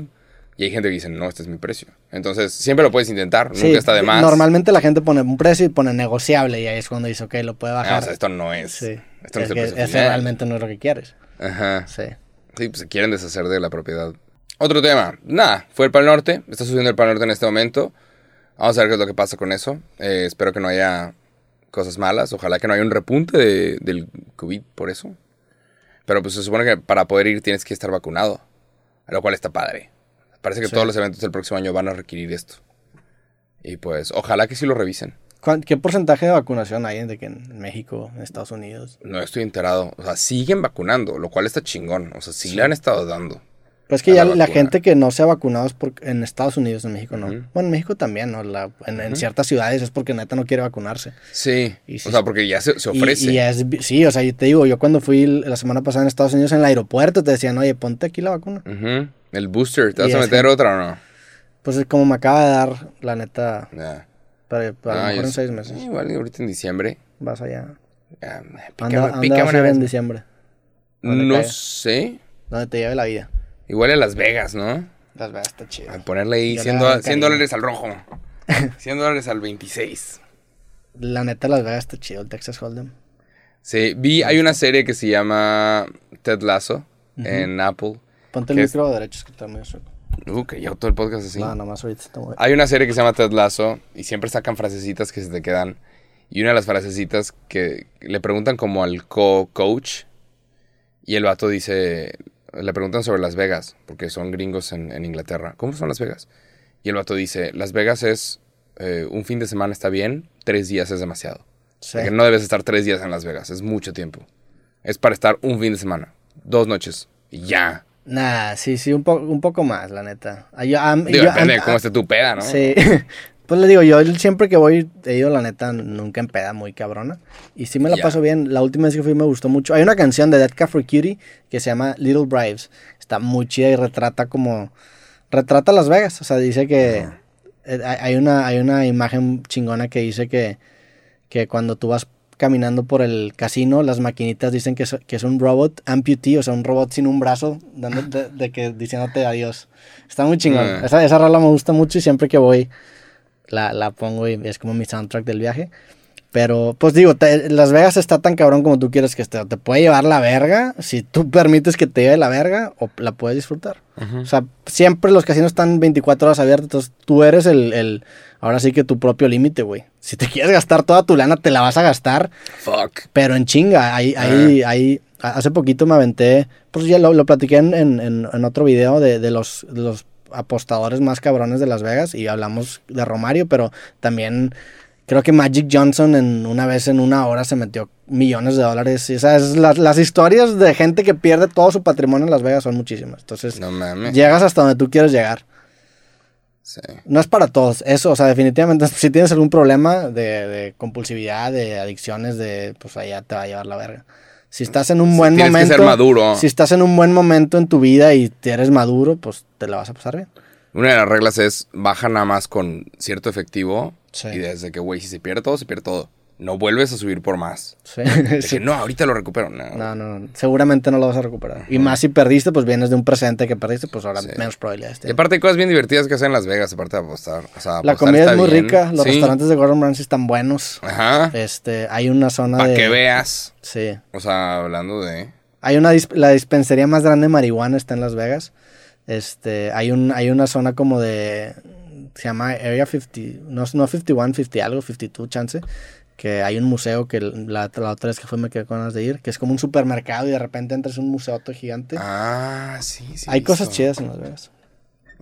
y hay gente que dice, no, este es mi precio. Entonces, siempre lo puedes intentar, Sí, nunca está de más. Normalmente la gente pone un precio y pone negociable y ahí es cuando dice, ok, lo puede Ah, bajar. o sea, esto no es. sí. Esto no es, es el precio ese final. realmente no es lo que quieres. Ajá. Sí. Sí, pues se quieren deshacer de la propiedad. Otro tema. Nada, fue el Pal Norte. Está subiendo el Pal Norte en este momento. Vamos a ver qué es lo que pasa con eso. Eh, espero que no haya cosas malas. Ojalá que no haya un repunte de- del COVID por eso. Pero pues se supone que para poder ir tienes que estar vacunado. Lo cual está padre. Parece que Sí. todos los eventos del próximo año van a requerir esto. Y pues ojalá que sí lo revisen. ¿Cuán- ¿Qué porcentaje de vacunación hay de que en México, en Estados Unidos? No estoy enterado. O sea, siguen vacunando, lo cual está chingón. O sea, sí, le han estado dando. Pues que ya la gente que no se ha vacunado es porque en Estados Unidos, en México no. Bueno, en México también, ¿no? La- en, en ciertas ciudades es porque neta no quiere vacunarse. Sí. Y sí o sea, se- porque ya se, se Y- ofrece. Y, es, vi- sí, o sea, yo te digo, yo cuando fui la semana pasada en Estados Unidos en el aeropuerto te decían, oye, ponte aquí la vacuna. El booster, ¿te vas Y a es meter que- otra o no? Pues es como me acaba de dar, la neta, Ya. para, para Ah, a lo mejor yo en seis meses. Igual ahorita en diciembre. Vas allá. ¿Anda, pícame, anda pícame vas a una ir en vez. diciembre? ¿Dónde No sé. Donde te lleve la vida. Igual en Las Vegas, ¿no? Las veas, está chido. A ponerle ahí Yo 100, le doy dola- 100 cariño. dólares al rojo. 100 dólares al 26. La neta, Las Vegas está chido, el Texas Hold'em. Sí, vi, hay una serie que se llama Ted Lasso en Apple. Ponte el micro derecho, es que está muy sueco. Uh, que ya todo el podcast así. No, nomás ahorita está muy... Hay una serie que se llama Ted Lasso y siempre sacan frasecitas que se te quedan. Y una de las frasecitas que le preguntan como al co-coach y el vato dice, le preguntan sobre Las Vegas, porque son gringos en, en Inglaterra. ¿Cómo son Las Vegas? Y el vato dice, Las Vegas es eh, un fin de semana está bien, tres días es demasiado. Sí. Porque no debes estar tres días en Las Vegas, es mucho tiempo. Es para estar un fin de semana, dos noches y ya. Nah, sí, sí, un, po- un poco más, la neta. Ah, yo- a- Digo, yo- depende de cómo esté tu peda, ¿no? Sí, Pues le digo, yo siempre que voy he ido, la neta, nunca en peda muy cabrona. Y sí me la paso bien. La última vez que fui me gustó mucho. Hay una canción de Dead Cat for Cutie que se llama Little Bribes. Está muy chida y retrata como... Retrata Las Vegas. O sea, dice que... eh, hay- hay, una, hay una imagen chingona que dice que, que cuando tú vas caminando por el casino, las maquinitas dicen que es, que es un robot amputee, o sea, un robot sin un brazo, dando, de, de que, diciéndote adiós. Está muy chingón. Mm. Esa, esa rola me gusta mucho y siempre que voy la, la pongo y es como mi soundtrack del viaje. Pero, pues digo, te- Las Vegas está tan cabrón como tú quieres que esté. Te puede llevar la verga si tú permites que te lleve la verga o la puedes disfrutar. O sea, siempre los casinos están 24 horas abiertos. Entonces tú eres el, el ahora sí que tu propio límite, güey. Si te quieres gastar toda tu lana, te la vas a gastar. Fuck. Pero en chinga, ahí, ahí, ahí, hace poquito me aventé, pues ya lo, lo platiqué en, en- en- en otro video de, de los, de los apostadores más cabrones de Las Vegas y hablamos de Romario, pero también creo que Magic Johnson en una vez en una hora se metió millones de dólares. Y, o sea, es las, las historias de gente que pierde todo su patrimonio en Las Vegas son muchísimas. Entonces, No mames. llegas hasta donde tú quieres llegar. Sí. No es para todos. Eso, o sea, definitivamente, si tienes algún problema de, de compulsividad, de adicciones, de pues allá te va a llevar la verga. Si estás en un buen tienes que momento. ser maduro. Si estás en un buen momento en tu vida y te eres maduro, pues te la vas a pasar bien. Una de las reglas es baja nada más con cierto efectivo. Sí. Y desde que, güey, si se pierde todo, se pierde todo. No vuelves a subir por más. Sí. No, ahorita lo recupero. No. No, no, no. Seguramente no lo vas a recuperar. Y más si perdiste, pues vienes de un presente que perdiste, pues ahora Sí. menos probabilidades. Y aparte cosas bien divertidas que hacer en Las Vegas, aparte de apostar. O sea, La apostar comida está es muy bien. rica, los Sí. restaurantes de Gordon Ramsay están buenos. Ajá. Este, hay una zona Para de. que veas. Sí. O sea, hablando de... Hay una dis- la dispensería más grande de marihuana está en Las Vegas. Este, hay un hay una zona como de se llama Area 50, no, no 51, 50 algo, 52 chance, que hay un museo que la, la otra vez que fue me quedé con ganas de ir, que es como un supermercado y de repente entras en un museo gigante. Ah, sí, sí. hay cosas chidas en Las Vegas.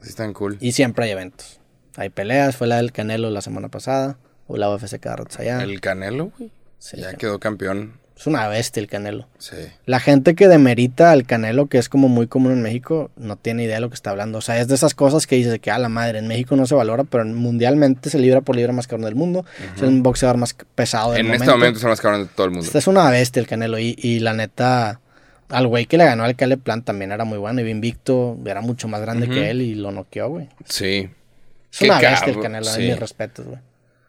Sí, están cool. Y siempre hay eventos. Hay peleas, fue la del Canelo la semana pasada, o la UFC cada rato allá. El Canelo, güey. Sí, ya sí. quedó campeón. Es una bestia el Canelo. Sí. La gente que demerita al Canelo, que es como muy común en México, no tiene idea de lo que está hablando. O sea, es de esas cosas que dices que a la madre, en México no se valora, pero mundialmente se libra por libra más cabrón del mundo. Es el boxeador más pesado del En momento. este momento son los cabrones de todo el mundo. Este es una bestia el Canelo. Y, y la neta, al güey que le ganó al Caleb Plant también era muy bueno. Y invicto, era mucho más grande que él y lo noqueó, güey. Sí. Es Qué una bestia el cabrón, Canelo, sí. en mis respetos, güey.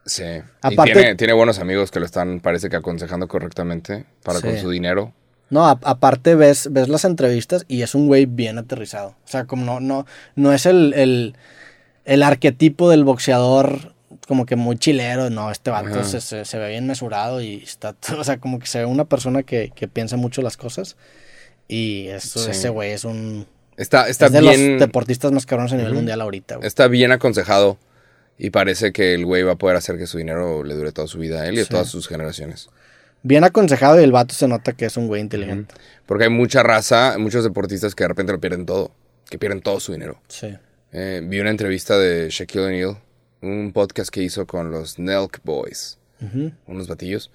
Sí. Aparte- y tiene, tiene buenos amigos que lo están, parece que aconsejando correctamente para Sí. con su dinero. No, a- aparte ves, ves las entrevistas y es un güey bien aterrizado. O sea, como no, no, no es el, el, el arquetipo del boxeador como que muy chilero. No, este vato se, se- se ve bien mesurado y está, o sea, como que se ve una persona que, que piensa mucho las cosas. Y eso, Sí. ese güey es un... Está, está es de bien. los deportistas más cabrones a nivel mundial ahorita, güey. Está bien aconsejado. Y parece que el güey va a poder hacer que su dinero le dure toda su vida a él y a Sí. todas sus generaciones. Bien aconsejado y el vato se nota que es un güey inteligente. Porque hay mucha raza, muchos deportistas que de repente lo pierden todo. Que pierden todo su dinero. Sí. Eh, vi una entrevista de Shaquille O'Neal, un podcast que hizo con los Nelk Boys, unos batillos.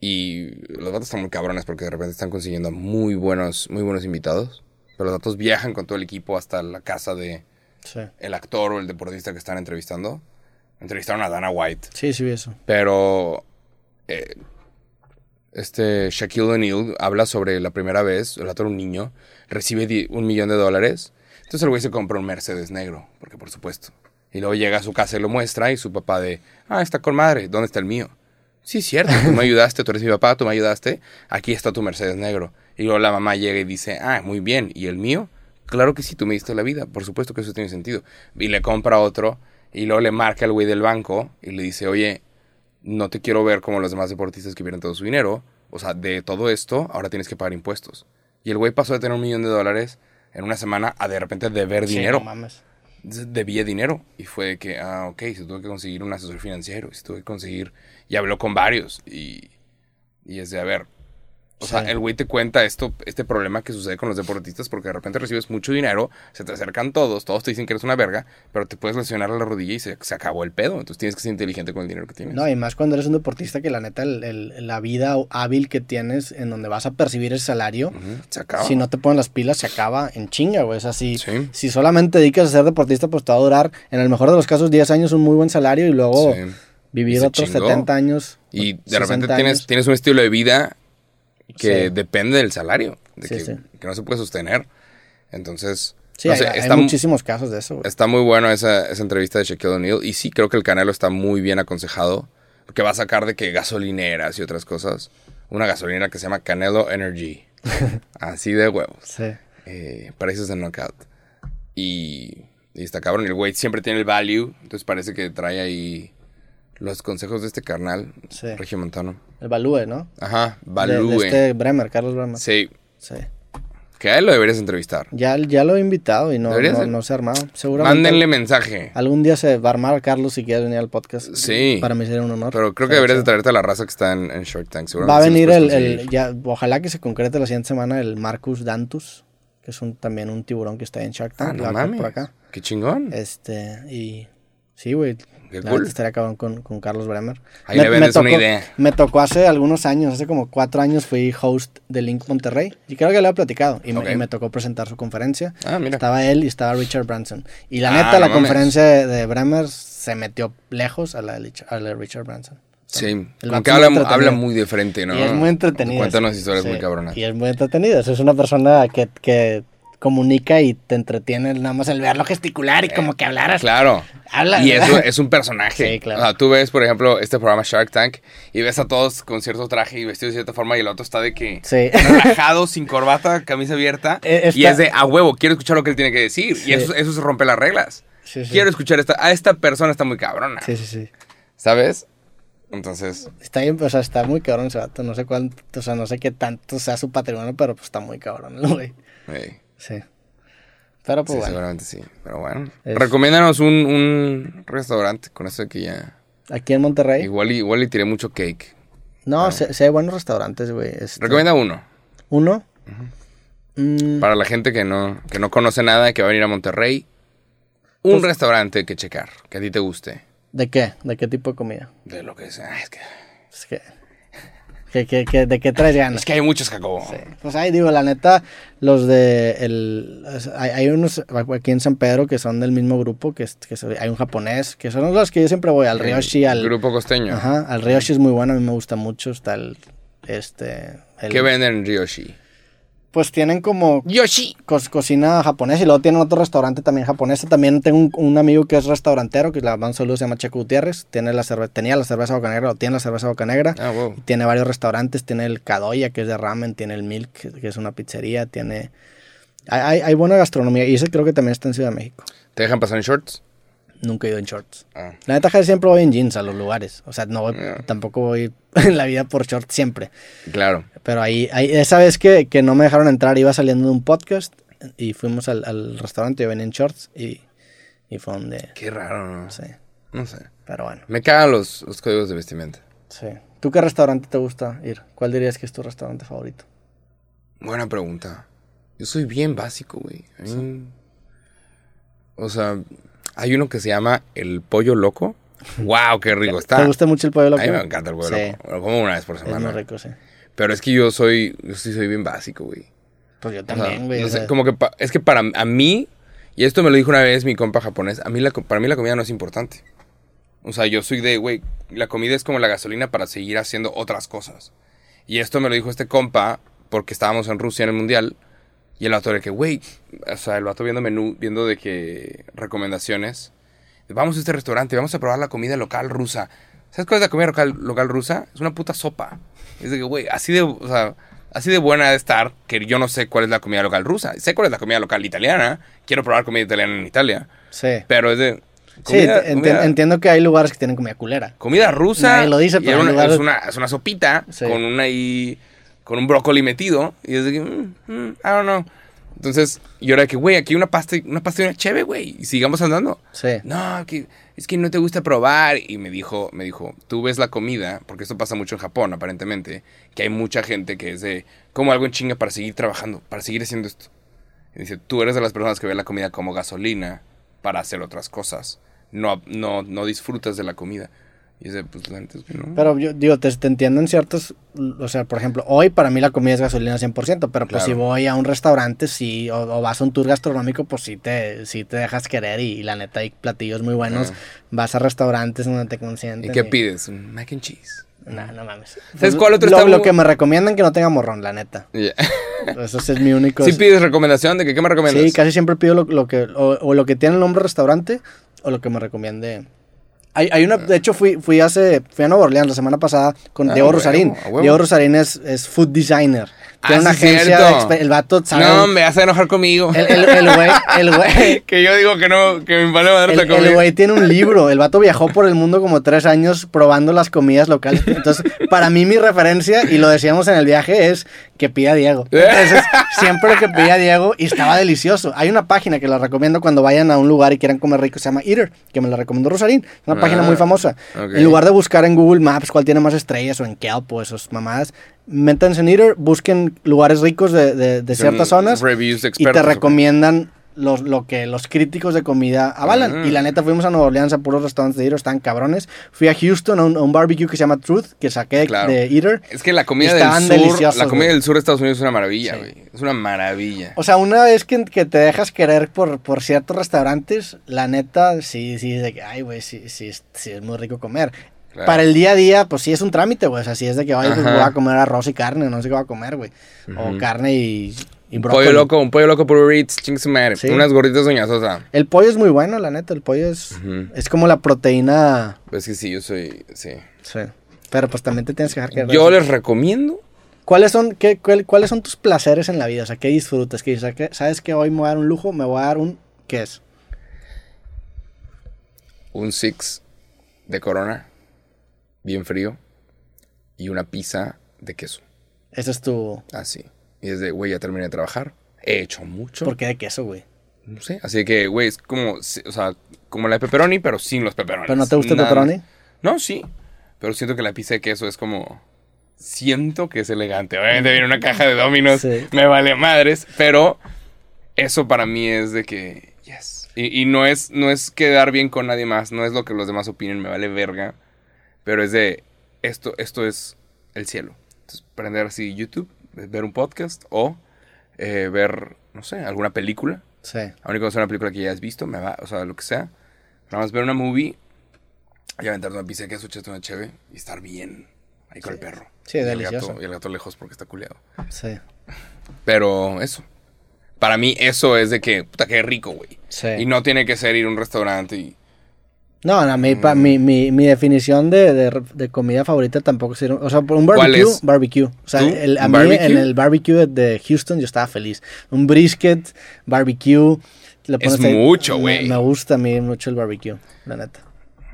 Y los vatos están muy cabrones porque de repente están consiguiendo muy buenos, muy buenos invitados. Pero los vatos viajan con todo el equipo hasta la casa de Sí. el actor o el deportista que están entrevistando. Entrevistaron a Dana White. Sí, sí eso. Pero eh, este Shaquille O'Neal habla sobre la primera vez, el otro un niño, recibe un millón de dólares. Entonces el güey se compra un Mercedes negro, porque por supuesto. Y luego llega a su casa y lo muestra y su papá de, ah, está con madre, ¿dónde está el mío? Sí, cierto, tú me ayudaste, tú eres mi papá, tú me ayudaste, aquí está tu Mercedes negro. Y luego la mamá llega y dice, ah, muy bien, ¿y el mío? Claro que sí, tú me diste la vida, por supuesto que eso tiene sentido. Y le compra otro y luego le marca al güey del banco y le dice, oye, no te quiero ver como los demás deportistas que pierden todo su dinero. O sea, de todo esto, ahora tienes que pagar impuestos. Y el güey pasó de tener un millón de dólares en una semana a de repente deber Sí, dinero. no mames. Debía dinero. Y fue de que, ah, ok, se tuvo que conseguir un asesor financiero. Se tuvo que conseguir. Y habló con varios. Y, y es de, a ver, O sea, Sí. el güey te cuenta esto, este problema que sucede con los deportistas porque de repente recibes mucho dinero, se te acercan todos, todos te dicen que eres una verga, pero te puedes lesionar a la rodilla y se, se acabó el pedo. Entonces tienes que ser inteligente con el dinero que tienes. No, y más cuando eres un deportista que la neta, el- el- la vida hábil que tienes en donde vas a percibir el salario, Ujú, se acaba. si no te ponen las pilas, se acaba en chinga, güey. O sea, si, Sí. si solamente dedicas a ser deportista, pues te va a durar, en el mejor de los casos, 10 años, un muy buen salario y luego Sí. Vivir otros chingó. 70 años. Y de 60 repente tienes, años. tienes un estilo de vida que Sí. depende del salario, de Sí, que, sí. que no se puede sostener. Entonces, Sí, no hay, sé, hay está, muchísimos casos de eso, güey. está muy bueno esa, esa entrevista de Shaquille O'Neal. Y sí, creo que el Canelo está muy bien aconsejado. Porque va a sacar de que gasolineras y otras cosas. Una gasolinera que se llama Canelo Energy. Así de huevos. Sí. Eh, precios de knockout. Y, y está cabrón. El güey siempre tiene el value. Entonces parece que trae ahí los consejos de este carnal. Sí. Regiomontano. El Balúe, ¿no? Ajá, De- value. De, este Bremer, Carlos Bremer. Sí, Sí. que a él lo deberías entrevistar. Ya, ya lo he invitado y no, no, no se ha armado. Seguramente Mándenle mensaje. algún día se va a armar Carlos si quieres venir al podcast. Sí. Para mí sería un honor. Pero creo que deberías de traerte a la raza que está en, en Shark Tank. Va a seguramente venir el, ya, ojalá que se concrete la siguiente semana el Marcus Dantus, que es un, también un tiburón que está en Shark Ah, Tank. no lo va a estar mames. por acá. Qué chingón. Este, y sí, güey. Qué cool. estaría cabrón con, con Carlos Bremer. Ahí le vendes una idea. Me tocó hace algunos años, hace como cuatro años fui host de Link Monterrey. Y creo que le he platicado. Y, me- y me tocó presentar su conferencia. Ah, mira. Estaba él y estaba Richard Branson. Y la Ah, neta, no la mames. conferencia de, de Bremer se metió lejos a la de, Lich- a la de Richard Branson. Sí, El como que habla, habla muy de frente, ¿no? Y es muy entretenido. Cuéntanos historias Sí, muy cabronas. Y es muy entretenido. Es una persona que, que comunica y te entretiene nada más el verlo gesticular y como que hablaras. Claro. Habla, y eso es un personaje. Sí, claro. O sea, tú ves, por ejemplo, este programa Shark Tank y ves a todos con cierto traje y vestidos de cierta forma y el otro está de que Sí. relajado, sin corbata, camisa abierta. Eh, Y es de a huevo, quiero escuchar lo que él tiene que decir. Sí. Y eso, eso se rompe las reglas. Sí, sí. Quiero escuchar esta. A esta persona está muy cabrona. Sí, sí, sí. ¿Sabes? Entonces, Está bien, o sea, está muy cabrón ese vato. No sé cuánto, o sea, no sé qué tanto sea su patrimonio, pero pues está muy cabrón, el güey. hey, Sí. Pero pues sí, bueno. seguramente sí. Pero bueno. Es- Recomiéndanos un, un restaurante con eso de que ya. Aquí en Monterrey. Igual, y- igual le tiré mucho cake. No, sí, sí hay buenos restaurantes, güey. este, Recomienda uno. Uno. Mm, Para la gente que no, que no conoce nada y que va a venir a Monterrey, un Pues- restaurante que checar, que a ti te guste. ¿De qué? ¿De qué tipo de comida? De lo que sea. Es que, Es que, que, que- que- ¿De qué traes ganas? es que hay muchos, Jacobo. Pues ahí digo, la neta, los de el hay, hay unos aquí en San Pedro que son del mismo grupo, que, que hay un japonés, que son los que yo siempre voy, al Ryoshi, al Grupo costeño. ajá, al Ryoshi es muy bueno, a mí me gusta mucho, está el este el- ¿Qué venden en Ryoshi? Pues tienen como Yoshi. co- cocina japonesa y luego tienen otro restaurante también japonés. También tengo un, un amigo que es restaurantero, que la mando saludos, se llama Checo Gutiérrez, tiene la cerve- tenía la cerveza boca negra, o tiene la cerveza boca negra. Ah, wow. Tiene varios restaurantes, tiene el Kadoya, que es de ramen, tiene el Milk, que es una pizzería, tiene... Hay, hay, hay buena gastronomía y ese creo que también está en Ciudad de México. ¿Te dejan pasar en shorts? Nunca he ido en shorts. Ah. La neta casi siempre voy en jeans a los lugares. O sea, no voy- Yeah. tampoco voy en la vida por shorts siempre. Claro. Pero ahí, ahí esa vez que, que no me dejaron entrar, iba saliendo de un podcast y fuimos al, al restaurante, yo venía en shorts y, y fue donde... Qué raro, ¿no? Sí, No sé. pero bueno, Me cagan los, los códigos de vestimenta. sí. ¿Tú qué restaurante te gusta ir? ¿Cuál dirías que es tu restaurante favorito? Buena pregunta. Yo soy bien básico, güey. A mí- O sea, hay uno que se llama el pollo loco. ¡Wow! ¡Qué rico está! ¿Te gusta mucho el pollo loco? A mí me encanta el pollo Sí, loco. Lo como una vez por es semana. muy rico, sí. Pero es que yo soy, yo sí soy bien básico, güey. Pues yo O sea, también, güey. no sé, como que pa- es que para a mí, y esto me lo dijo una vez mi compa japonés, a mí la, para mí la comida no es importante. O sea, yo soy de, güey, la comida es como la gasolina para seguir haciendo otras cosas. Y esto me lo dijo este compa porque estábamos en Rusia en el mundial. Y el vato de que, güey, o sea, el vato viendo menú, viendo de que recomendaciones. Vamos a este restaurante, vamos a probar la comida local rusa. ¿Sabes cuál es la comida local, local rusa? Es una puta sopa. Es de que, güey, así de, o sea, así de buena de estar que yo no sé cuál es la comida local rusa. Sé cuál es la comida local italiana. Quiero probar comida italiana en Italia. sí. Pero es de. Sí, Comida, comida- entiendo que hay lugares que tienen comida culera. comida rusa. Nadie lo dice, y pero una- es, una, es una sopita Sí. con una ahí. Con un brócoli metido. Y es de que. mm, mm, I don't know. Entonces, yo era de que, güey, aquí hay una pasta, una pasta y una cheve, güey. Y sigamos andando. Sí. No, que es que no te gusta probar. Y me dijo, me dijo, tú ves la comida, porque esto pasa mucho en Japón, aparentemente, que hay mucha gente que es de, como algo en chinga para seguir trabajando, para seguir haciendo esto. Y dice, tú eres de las personas que ve la comida como gasolina para hacer otras cosas. No, no, no disfrutas de la comida. Y de, pues, la neta es que no. Pero yo digo, te, te entiendo en ciertos, o sea, por ejemplo, hoy para mí la comida es gasolina 100%, pero pues si voy a un restaurante, sí, o, o vas a un tour gastronómico, pues sí te, sí te dejas querer y, y la neta hay platillos muy buenos. Ah. Vas a restaurantes donde te consienten. ¿Y qué pides? Un mac and cheese. No, no mames. ¿Sabes cuál otro lo, está lo que me recomiendan que no tenga morrón, la neta. Ya. Eso es mi único... ¿Sí pides recomendación de que qué me recomiendas? Sí, casi siempre pido lo, lo que, o, o lo que tiene el nombre restaurante, o lo que me recomiende. Hay, hay una, de hecho fui, fui hace, fui a Nueva Orleans la semana pasada con Ah, Diego Rosarín. Diego Rosarín es, es food designer. Ah, Tiene una sí, agencia de el vato sabe. No, me a enojar conmigo. el, el, el güey, el güey, que yo digo que no, que me vale el, el güey tiene un libro. El vato viajó por el mundo como tres años probando las comidas locales. Entonces, para mí mi referencia, y lo decíamos en el viaje, es que pida Diego. Entonces, siempre que pedía Diego y estaba delicioso. Hay una página que la recomiendo cuando vayan a un lugar y quieran comer rico, se llama Eater, que me la recomendó Rosarín. Es una Ah, página muy famosa. En lugar de buscar en Google Maps cuál tiene más estrellas o en Kelp o esas mamadas, métanse en Eater, busquen lugares ricos de, de- de ciertas zonas Reviews de y expertos. te ¿o qué? recomiendan los, lo que los críticos de comida avalan. Mm. Y la neta, fuimos a Nueva Orleans a puros restaurantes de Eater, están cabrones. Fui a Houston a un, a un barbecue que se llama Truth, que saqué Claro. de Eater. Es que la comida Y del sur, la comida del sur de Estados Unidos es una maravilla, Sí. güey. Es una maravilla. O sea, una vez que, que te dejas querer por, por ciertos restaurantes, la neta, sí, sí, de que, ay, güey, sí, sí, sí es muy rico comer. Claro. Para el día a día, pues sí es un trámite, güey. O sea, sí es de que, ay, pues voy a comer arroz y carne, no sé qué voy a comer, güey. O carne y, y Un pollo loco, un pollo loco por Uber ching su madre. Sí. Unas gorditas doña Sosa. El pollo es muy bueno, la neta. El pollo es, es como la proteína. Es que sí, yo soy, sí. Sí. Pero pues también te tienes que dejar querer. Yo les recomiendo ¿Cuáles son, qué, cuál- ¿Cuáles son tus placeres en la vida? O sea, ¿qué disfrutas? ¿Qué, dices, ¿qué- ¿Sabes que hoy me voy a dar un lujo? Me voy a dar un... ¿Qué es? un six de corona, bien frío, y una pizza de queso. Ese es tu... Así. Y es de, güey, ya terminé de trabajar. He hecho mucho. ¿Por qué de queso, güey? No sé. Así que, güey, es como, o sea, como la de pepperoni, pero sin los pepperonis. ¿Pero no te gusta el pepperoni? No, sí. Pero siento que la pizza de queso es como. Siento que es elegante. Obviamente viene una caja de dominos. Sí. Me vale madres. Pero eso para mí es de que. Yes. Y, y no, es, no es quedar bien con nadie más. No es lo que los demás opinen. Me vale verga. Pero es de. Esto, esto es el cielo. Entonces, prender así YouTube, ver un podcast o eh, ver, no sé, alguna película. Sí. Aún y cuando sea una película que ya has visto, me va, o sea, lo que sea. Nada más ver una movie y aventarte una pizza de queso, echarte una cheve y estar bien ahí con el perro. Sí, Y el delicioso. gato- y el gato lejos porque está culeado. Sí. Pero eso. Para mí eso es de que, puta, qué rico, güey. Sí. Y no tiene que ser ir a un restaurante y... No, no, mi, pa- mi, mi, mi definición de, de, de comida favorita tampoco sería... O sea, por un ¿Cuál barbecue, es? barbecue. O sea, el- a ¿Un mí barbecue? en el barbecue de, Houston yo estaba feliz. Un brisket, barbecue... le Es ahí- mucho, güey. Me, gusta a mí mucho el barbecue, la neta.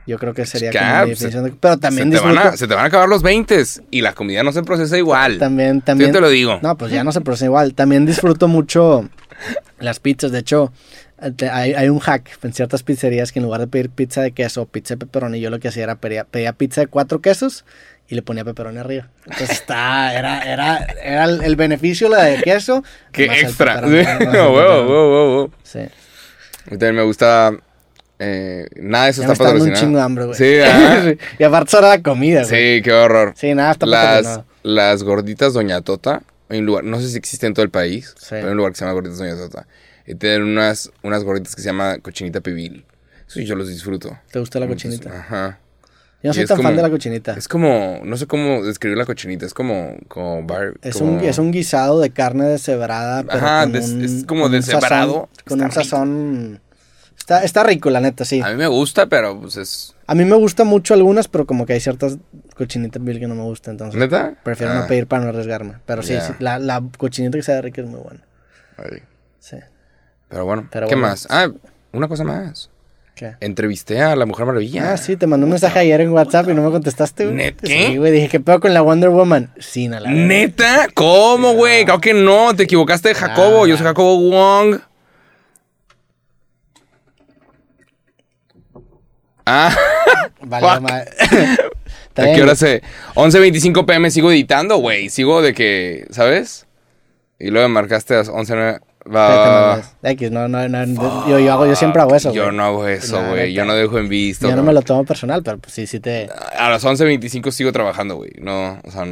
Yo creo que sería como mi definición de... Pero también se, te van a, se te van a acabar los 20 y la comida no se procesa igual. También, también... Yo te lo digo. No, pues ya no se procesa igual. También disfruto mucho las pizzas. De hecho, hay, hay un hack en ciertas pizzerías que en lugar de pedir pizza de queso o pizza de pepperoni, yo lo que hacía era pedía, pedía pizza de cuatro quesos y le ponía pepperoni arriba. Entonces está, era, era, era el, el beneficio la de queso. Qué extra. Sí, huevo, pepperoni. huevo, huevo. Sí. También me gusta... eh, nada de eso Ya me está está dando un patrocinado. chingo de hambre, güey. Sí. Y aparte solo la comida, güey. Sí, qué horror. Sí, nada, está las, patrocinado. las gorditas Doña Tota, un lugar, no sé si existe en todo el país, Sí. pero hay un lugar que se llama Gorditas Doña Tota. Y tienen unas, unas gorditas que se llama cochinita pibil. Eso yo los disfruto. ¿Te gusta la Entonces, cochinita? Ajá. Yo no soy tan fan de la cochinita. Es como, no sé cómo describir la cochinita, es como, como bar. Es como- un, es un guisado de carne deshebrada, pero Ajá, con des- un, es como con un deshebrado. sazón- Con Está un sazón... Está, está rico, la neta, sí. A mí me gusta, pero pues es... A mí me gustan mucho algunas, pero como que hay ciertas cochinitas mil que no me gustan, entonces ¿Neta? prefiero Ah, no pedir para no arriesgarme. Pero sí, sí, la, la cochinita que sea rica es muy buena. ay. Sí. Pero bueno, Pero ¿qué bueno. más? Ah, una cosa más. ¿Qué? Entrevisté a la Mujer Maravilla. Ah, sí, te mandé un mensaje ayer en WhatsApp y no me contestaste, güey. ¿Net Sí, qué? güey, dije, ¿qué pedo con la Wonder Woman? Sí, la verdad. ¿Neta? ¿Cómo, güey? Claro que no, te equivocaste de Jacobo. Yo soy Jacobo Wong. Ah, Vale. Está ¿a qué hora se...? 11.25 pm sigo editando, güey. Sigo de que, ¿sabes? Y luego me marcaste a las 11.09. Va, X, no, no, no, yo, yo hago, yo siempre hago eso, Yo no hago eso, güey. Yo no dejo en visto. Yo no me lo tomo personal, pero pues sí, sí te... A las 11.25 sigo trabajando, güey. No, o sea...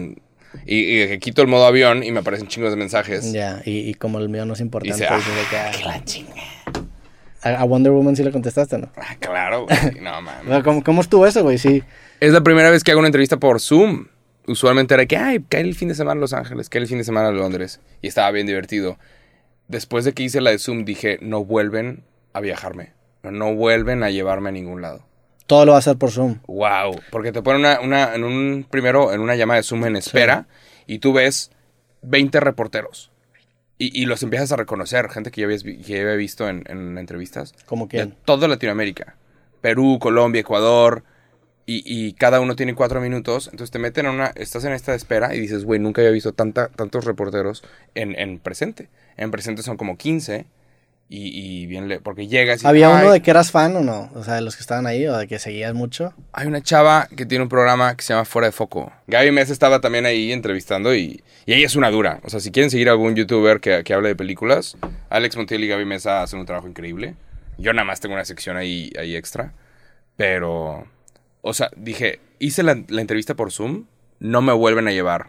Y, y que quito el modo avión y me aparecen chingos de mensajes. Ya, y, y como el mío no es importante, Dice, que, ah, ah, que la chinga. a, Wonder Woman sí le contestaste, ¿no? Ah, claro, güey. No, mames. ¿Cómo, cómo estuvo eso, güey? Sí. Es la primera vez que hago una entrevista por Zoom. Usualmente era que, ay, cae el fin de semana a Los Ángeles, cae el fin de semana a Londres. Y estaba bien divertido. Después de que hice la de Zoom, dije, no vuelven a viajarme. No, vuelven a llevarme a ningún lado. Todo lo va a hacer por Zoom. Wow. Porque te ponen una, una- en un, primero, en una llamada de Zoom en espera. Y tú ves 20 reporteros. Y, y los empiezas a reconocer. Gente que ya, habías que ya había visto en, en entrevistas. Como De quién. toda Latinoamérica. Perú, Colombia, Ecuador. Y, y cada uno tiene cuatro minutos. Entonces te meten a una. Estás en esta de espera y dices, güey, nunca había visto tanta, tantos reporteros en, en presente. En presente son como 15. Y, y bien. le- porque llegas y. ¿Había "Ay, uno de que eras fan o no? O sea, de los que estaban ahí o de que seguías mucho. Hay una chava que tiene un programa que se llama Fuera de Foco. Gaby Mesa estaba también ahí entrevistando y, y ella es una dura. O sea, si quieren seguir a algún youtuber que, que hable de películas, Alex Montiel y Gaby Mesa hacen un trabajo increíble. Yo nada más tengo una sección ahí, ahí extra. Pero, o sea, dije, hice la, la entrevista por Zoom, no me vuelven a llevar.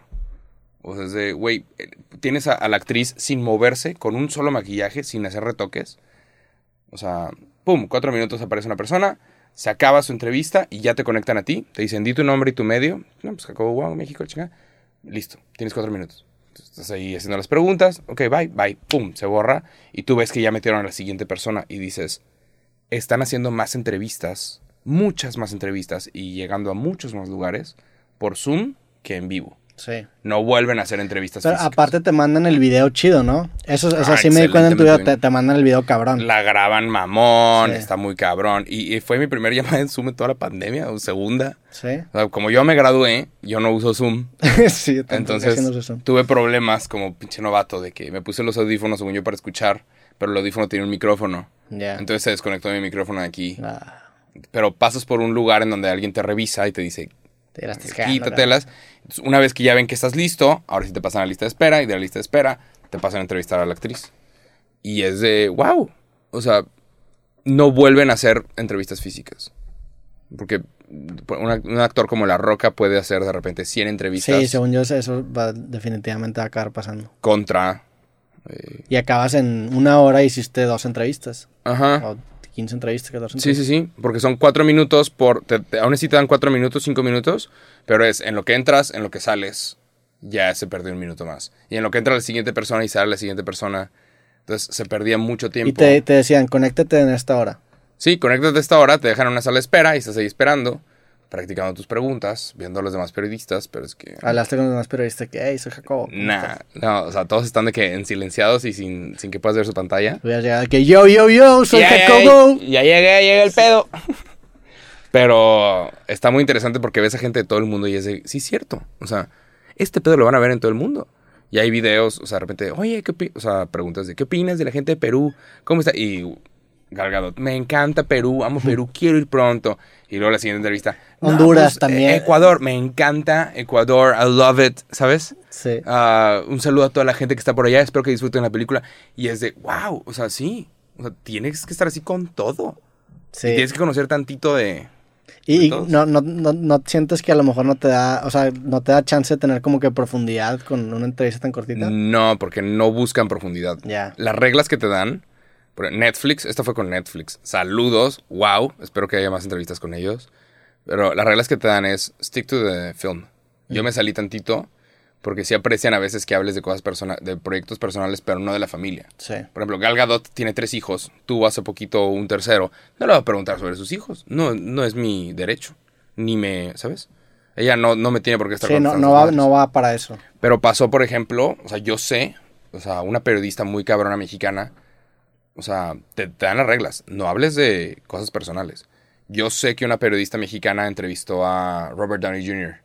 O sea, es de, güey, eh, tienes a, la actriz sin moverse, con un solo maquillaje, sin hacer retoques. O sea, pum, cuatro minutos aparece una persona, se acaba su entrevista y ya te conectan a ti. Te dicen, di tu nombre y tu medio. No, pues Jacobo Wong, México, chinga. Listo, tienes cuatro minutos. Estás ahí haciendo las preguntas. Ok, bye, bye. Pum, se borra. Y tú ves que ya metieron a la siguiente persona y dices, están haciendo más entrevistas, muchas más entrevistas y llegando a muchos más lugares por Zoom que en vivo. Sí. No vuelven a hacer entrevistas Pero físicas. aparte te mandan el video chido, ¿no? Eso, Ah, sí me di cuenta en tu video, te, te mandan el video cabrón. La graban mamón, Sí. está muy cabrón. Y, y fue mi primer llamada en Zoom en toda la pandemia, o segunda. Sí. O sea, como yo me gradué, yo no uso Zoom. sí, Entonces tuve problemas como pinche novato de que me puse los audífonos según yo para escuchar, pero el audífono tiene un micrófono. Ya. Entonces se desconectó mi micrófono de aquí. Ah, Pero pasas por un lugar en donde alguien te revisa y te dice, te la estás cagando, quítatelas. Una vez que ya ven que estás listo, ahora sí te pasan a la lista de espera y de la lista de espera te pasan a entrevistar a la actriz. Y es de, wow. O sea, no vuelven a hacer entrevistas físicas. Porque una- un actor como La Roca puede hacer de repente 100 entrevistas Sí, según yo eso va, definitivamente va a acabar pasando. contra... eh, Y acabas en una hora y hiciste dos entrevistas. ajá. O 15 entrevistas, 14 Sí, sí, sí, porque son cuatro minutos por... Te, te- aún así te dan cuatro minutos, cinco minutos, pero es en lo que entras, en lo que sales, ya se perdió un minuto más. Y en lo que entra la siguiente persona y sale la siguiente persona, entonces se perdía mucho tiempo. Y te, te decían, conéctate en esta hora. Sí, conéctate a esta hora, te dejan en una sala de espera y estás ahí esperando, practicando tus preguntas, viendo a los demás periodistas, pero es que... Hablaste con los demás periodistas que, hey, soy Jacobo. ¿cómo Nah, estás?". no, o sea, todos están de que en silenciados y sin, sin que puedas ver su pantalla. Hubieras llegado de que, yo, yo, yo, soy Ya, ya, Jacobo. Ya, llegué, llega el pedo. Pero está muy interesante porque ves a gente de todo el mundo y es de, sí, es cierto. O sea, este pedo lo van a ver en todo el mundo. Y hay videos, o sea, de repente, oye, ¿qué opi-?" O sea, preguntas de, ¿qué opinas de la gente de Perú? ¿Cómo está? Y Galgado, me encanta Perú, amo Perú, quiero ir pronto. Y luego la siguiente entrevista, "No, Honduras pues, también. eh, Ecuador, me encanta Ecuador, I love it, ¿sabes? Sí. Ah, un saludo a toda la gente que está por allá. Espero que disfruten la película. Y es de, wow, o sea, sí. O sea, tienes que estar así con todo. sí. Y tienes que conocer tantito de. Y, no, no, no, no sientes que a lo mejor no te da, o sea, no te da chance de tener como que profundidad con una entrevista tan cortita. No, porque no buscan profundidad. Ya. Las reglas que te dan. Netflix, esta fue con Netflix. Saludos, wow. Espero que haya más entrevistas con ellos. Pero las reglas que te dan es stick to the film. Yo me salí tantito porque sí aprecian a veces que hables de cosas personales, de proyectos personales, pero no de la familia. Sí. Por ejemplo, Gal Gadot tiene tres hijos, tuvo hace poquito un tercero. No le voy a preguntar sobre sus hijos. No, no es mi derecho. Ni me, ¿sabes? Ella no, no me tiene por qué estar Sí, con no, no, va, no va para eso. Pero pasó, por ejemplo, o sea, yo sé, o sea, una periodista muy cabrona mexicana, o sea, te, te dan las reglas. No hables de cosas personales. Yo sé que una periodista mexicana entrevistó a Robert Downey Jr.,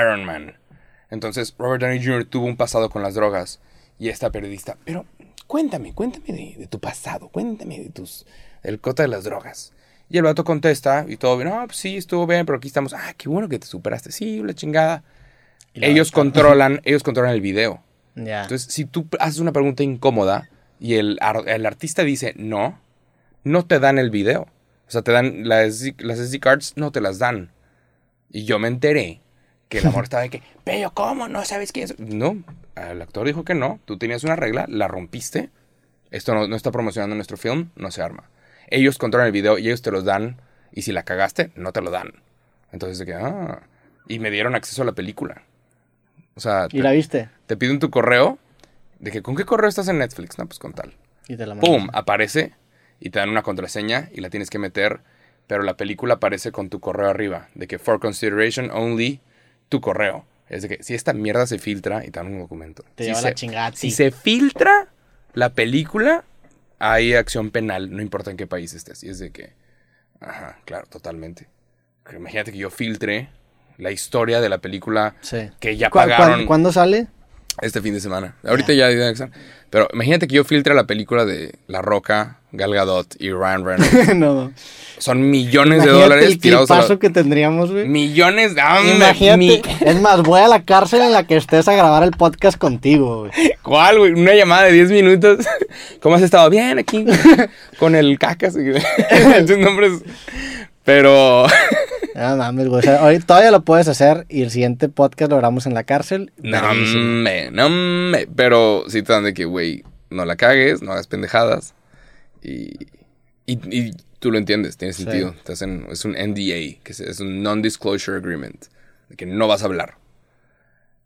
Iron Man. Entonces, Robert Downey Jr. tuvo un pasado con las drogas. Y esta periodista, pero cuéntame, cuéntame de, de tu pasado, cuéntame de tus. el cota de las drogas. Y el vato contesta y todo bien, no, pues sí, estuvo bien, pero aquí estamos, ah, qué bueno que te superaste, sí, la chingada. Ellos controlan, ellos controlan el video. Entonces, si tú haces una pregunta incómoda y el artista dice no, no te dan el video. O sea, te dan las, SD las SD cards, no te las dan. Y yo me enteré que el amor estaba de que, pero ¿cómo? ¿No sabes quién es? No, el actor dijo que no. Tú tenías una regla, la rompiste. Esto no, no está promocionando nuestro film, no se arma. Ellos controlan el video y ellos te los dan. Y si la cagaste, no te lo dan. Entonces, de que, ah. Y me dieron acceso a la película. O sea, ¿Y la viste? te piden tu correo. De que, ¿con qué correo estás en Netflix? No, pues con tal. Y te la mandas. ¡Pum! Aparece y te dan una contraseña y la tienes que meter. Pero la película aparece con tu correo arriba. De que, for consideration only, tu correo. Es de que, si esta mierda se filtra y te dan un documento. Te si lleva se, la chingada. si se filtra la película, hay acción penal. No importa en qué país estés. Y es de que, ajá, claro, totalmente. Imagínate que yo filtre la historia de la película Sí. que ya ¿Cu- pagaron ¿Cuándo sale? Este fin de semana. Ahorita ya deben estar. Pero imagínate que yo filtre la película de La Roca, Gal Gadot y Ryan Reynolds. no. Son millones de dólares el tirados a la... que tendríamos, güey. Millones de... ¡Hombre! Imagínate. mi- Es más, voy a la cárcel en la que estés a grabar el podcast contigo, güey. ¿Cuál, güey? Una llamada de 10 minutos. ¿Cómo has estado? Bien, aquí. Con el cacas. Muchos nombres. Pero... No mames, güey. O sea, hoy todavía lo puedes hacer y el siguiente podcast lo grabamos en la cárcel. No, me, no, me. Pero sí te dan de que, güey, no la cagues, no hagas pendejadas. Y, y, y tú lo entiendes, tiene Sí. sentido. Te hacen- es un NDA, que es, es un Non-Disclosure Agreement, de que no vas a hablar.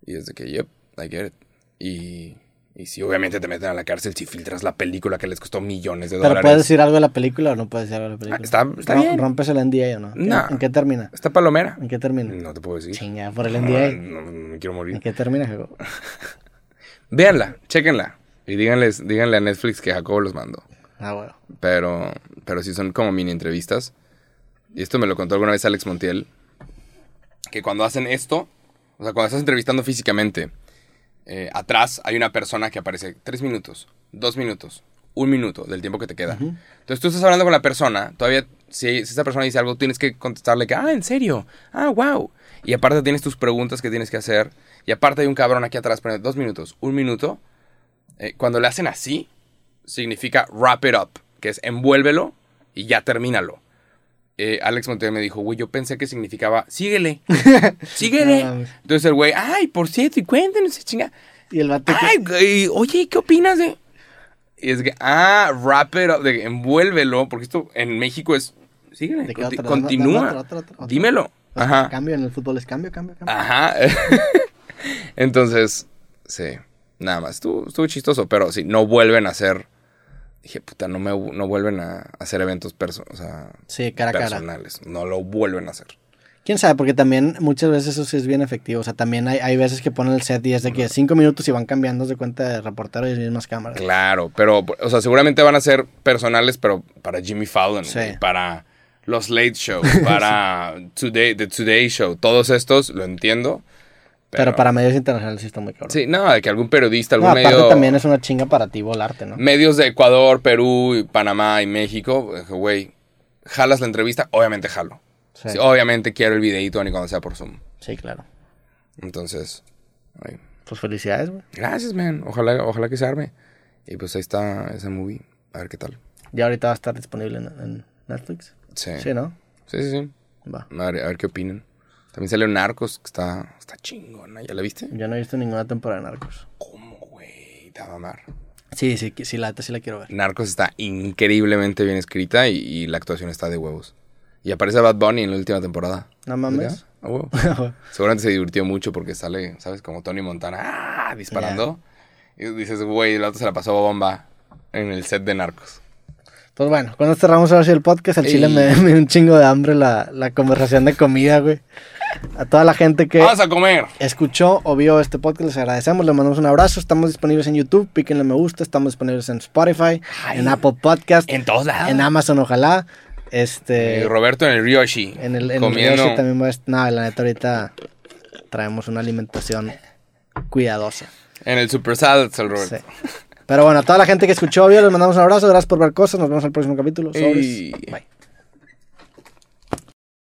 Y es de que, yep, I get it. Y, y sí, obviamente te meten a la cárcel si filtras la película que les costó millones de Pero dólares. puedes decir algo de la película o no puedes decir algo de la película. Ah, está- está bien. ¿Rompes el NDA o no? ¿Qué- No. ¿En qué termina? ¿Esta palomera? ¿En qué termina? No te puedo decir. Chinga, por el No, NDA. no, no me quiero morir. ¿En qué termina, Jacob? Véanla, chéquenla. Y díganles, díganle a Netflix que Jacobo los mandó. Ah, bueno. Pero, pero sí son como mini entrevistas. Y esto me lo contó alguna vez Alex Montiel. Que cuando hacen esto, o sea, cuando estás entrevistando físicamente, eh, atrás hay una persona que aparece tres minutos, dos minutos, un minuto del tiempo que te queda. Entonces tú estás hablando con la persona, todavía, si, si esa persona dice algo, tienes que contestarle que, ah, ¿en serio? Ah, wow. Y aparte tienes tus preguntas que tienes que hacer. Y aparte hay un cabrón aquí atrás, pone dos minutos, un minuto. Eh, cuando le hacen así, significa wrap it up, que es envuélvelo y ya termínalo. Eh, Alex Montiel me dijo, güey, yo pensé que significaba, síguele, síguele. Entonces el güey, ay, por cierto, y cuéntanos, y chinga. Y el vato que- Ay, güey, oye, ¿qué opinas de...? Y es que, ah, wrap it up, de, envuélvelo, porque esto en México es, síguele, continúa, Otra, otra, dímelo. Ajá. Cambio en el fútbol es cambio, cambio, cambio. Ajá. Entonces, sí, nada más. Estuvo, estuvo chistoso, pero sí, no vuelven a hacer. Dije, puta, no, me, no vuelven a hacer eventos perso o sea, Sí, cara personales. No lo vuelven a hacer. Quién sabe, porque también muchas veces eso sí es bien efectivo. O sea, también hay, hay veces que ponen el set y es de que cinco minutos y van cambiando de cuenta de reportero y mismas cámaras. Claro, pero, o sea, seguramente van a ser personales, pero para Jimmy Fallon, Sí. para los Late Show, para Today, The Today Show, todos estos, lo entiendo. Pero, para medios internacionales sí está muy cabrón. Sí, no, de que algún periodista, No, algún aparte medio... también es una chinga para ti volarte, ¿no? medios de Ecuador, Perú, y Panamá y México, dije, güey, jalas la entrevista, obviamente jalo. Sí, Sí, obviamente quiero el videito ni cuando sea por Zoom. sí, claro. Entonces, Pues felicidades, güey. gracias, man. Ojalá, ojalá que se arme. Y pues ahí está ese movie. A ver qué tal. Ya ahorita va a estar disponible en, en Netflix. Sí. Sí, ¿no? Sí, sí, sí. Va. A ver, a ver qué opinan. También salió Narcos, que está, está chingona. ¿Ya la viste? Yo no he visto ninguna temporada de Narcos. ¿Cómo, güey? Te va a amar. Sí, sí, sí, la sí la quiero ver. Narcos está increíblemente bien escrita y, y la actuación está de huevos. Y aparece Bad Bunny en la última temporada. No mames. ¿Ya? A huevo. Seguramente se divirtió mucho porque sale, ¿sabes? Como Tony Montana, ¡ah! disparando. Y dices, güey, el otro se la pasó bomba en el set de Narcos. Pues bueno, cuando cerramos ahora sí el podcast, al chile me, me dio un chingo de hambre la, la conversación de comida, güey. A toda la gente que ¡Vamos a comer! escuchó o vio este podcast, les agradecemos, les mandamos un abrazo. Estamos disponibles en YouTube, píquenle me gusta, estamos disponibles en Spotify, en Apple Podcast, En todos lados. en Amazon, ojalá. Este, Eh, Roberto en el Ryoshi. en el, en el. Ryoshi también va a est- No, la neta, ahorita traemos una alimentación cuidadosa. En el Super Salad, el Roberto. Sí. Pero bueno, a toda la gente que escuchó, vio, les mandamos un abrazo. Gracias por ver cosas. Nos vemos en el próximo capítulo. Sobres. Ey. Bye.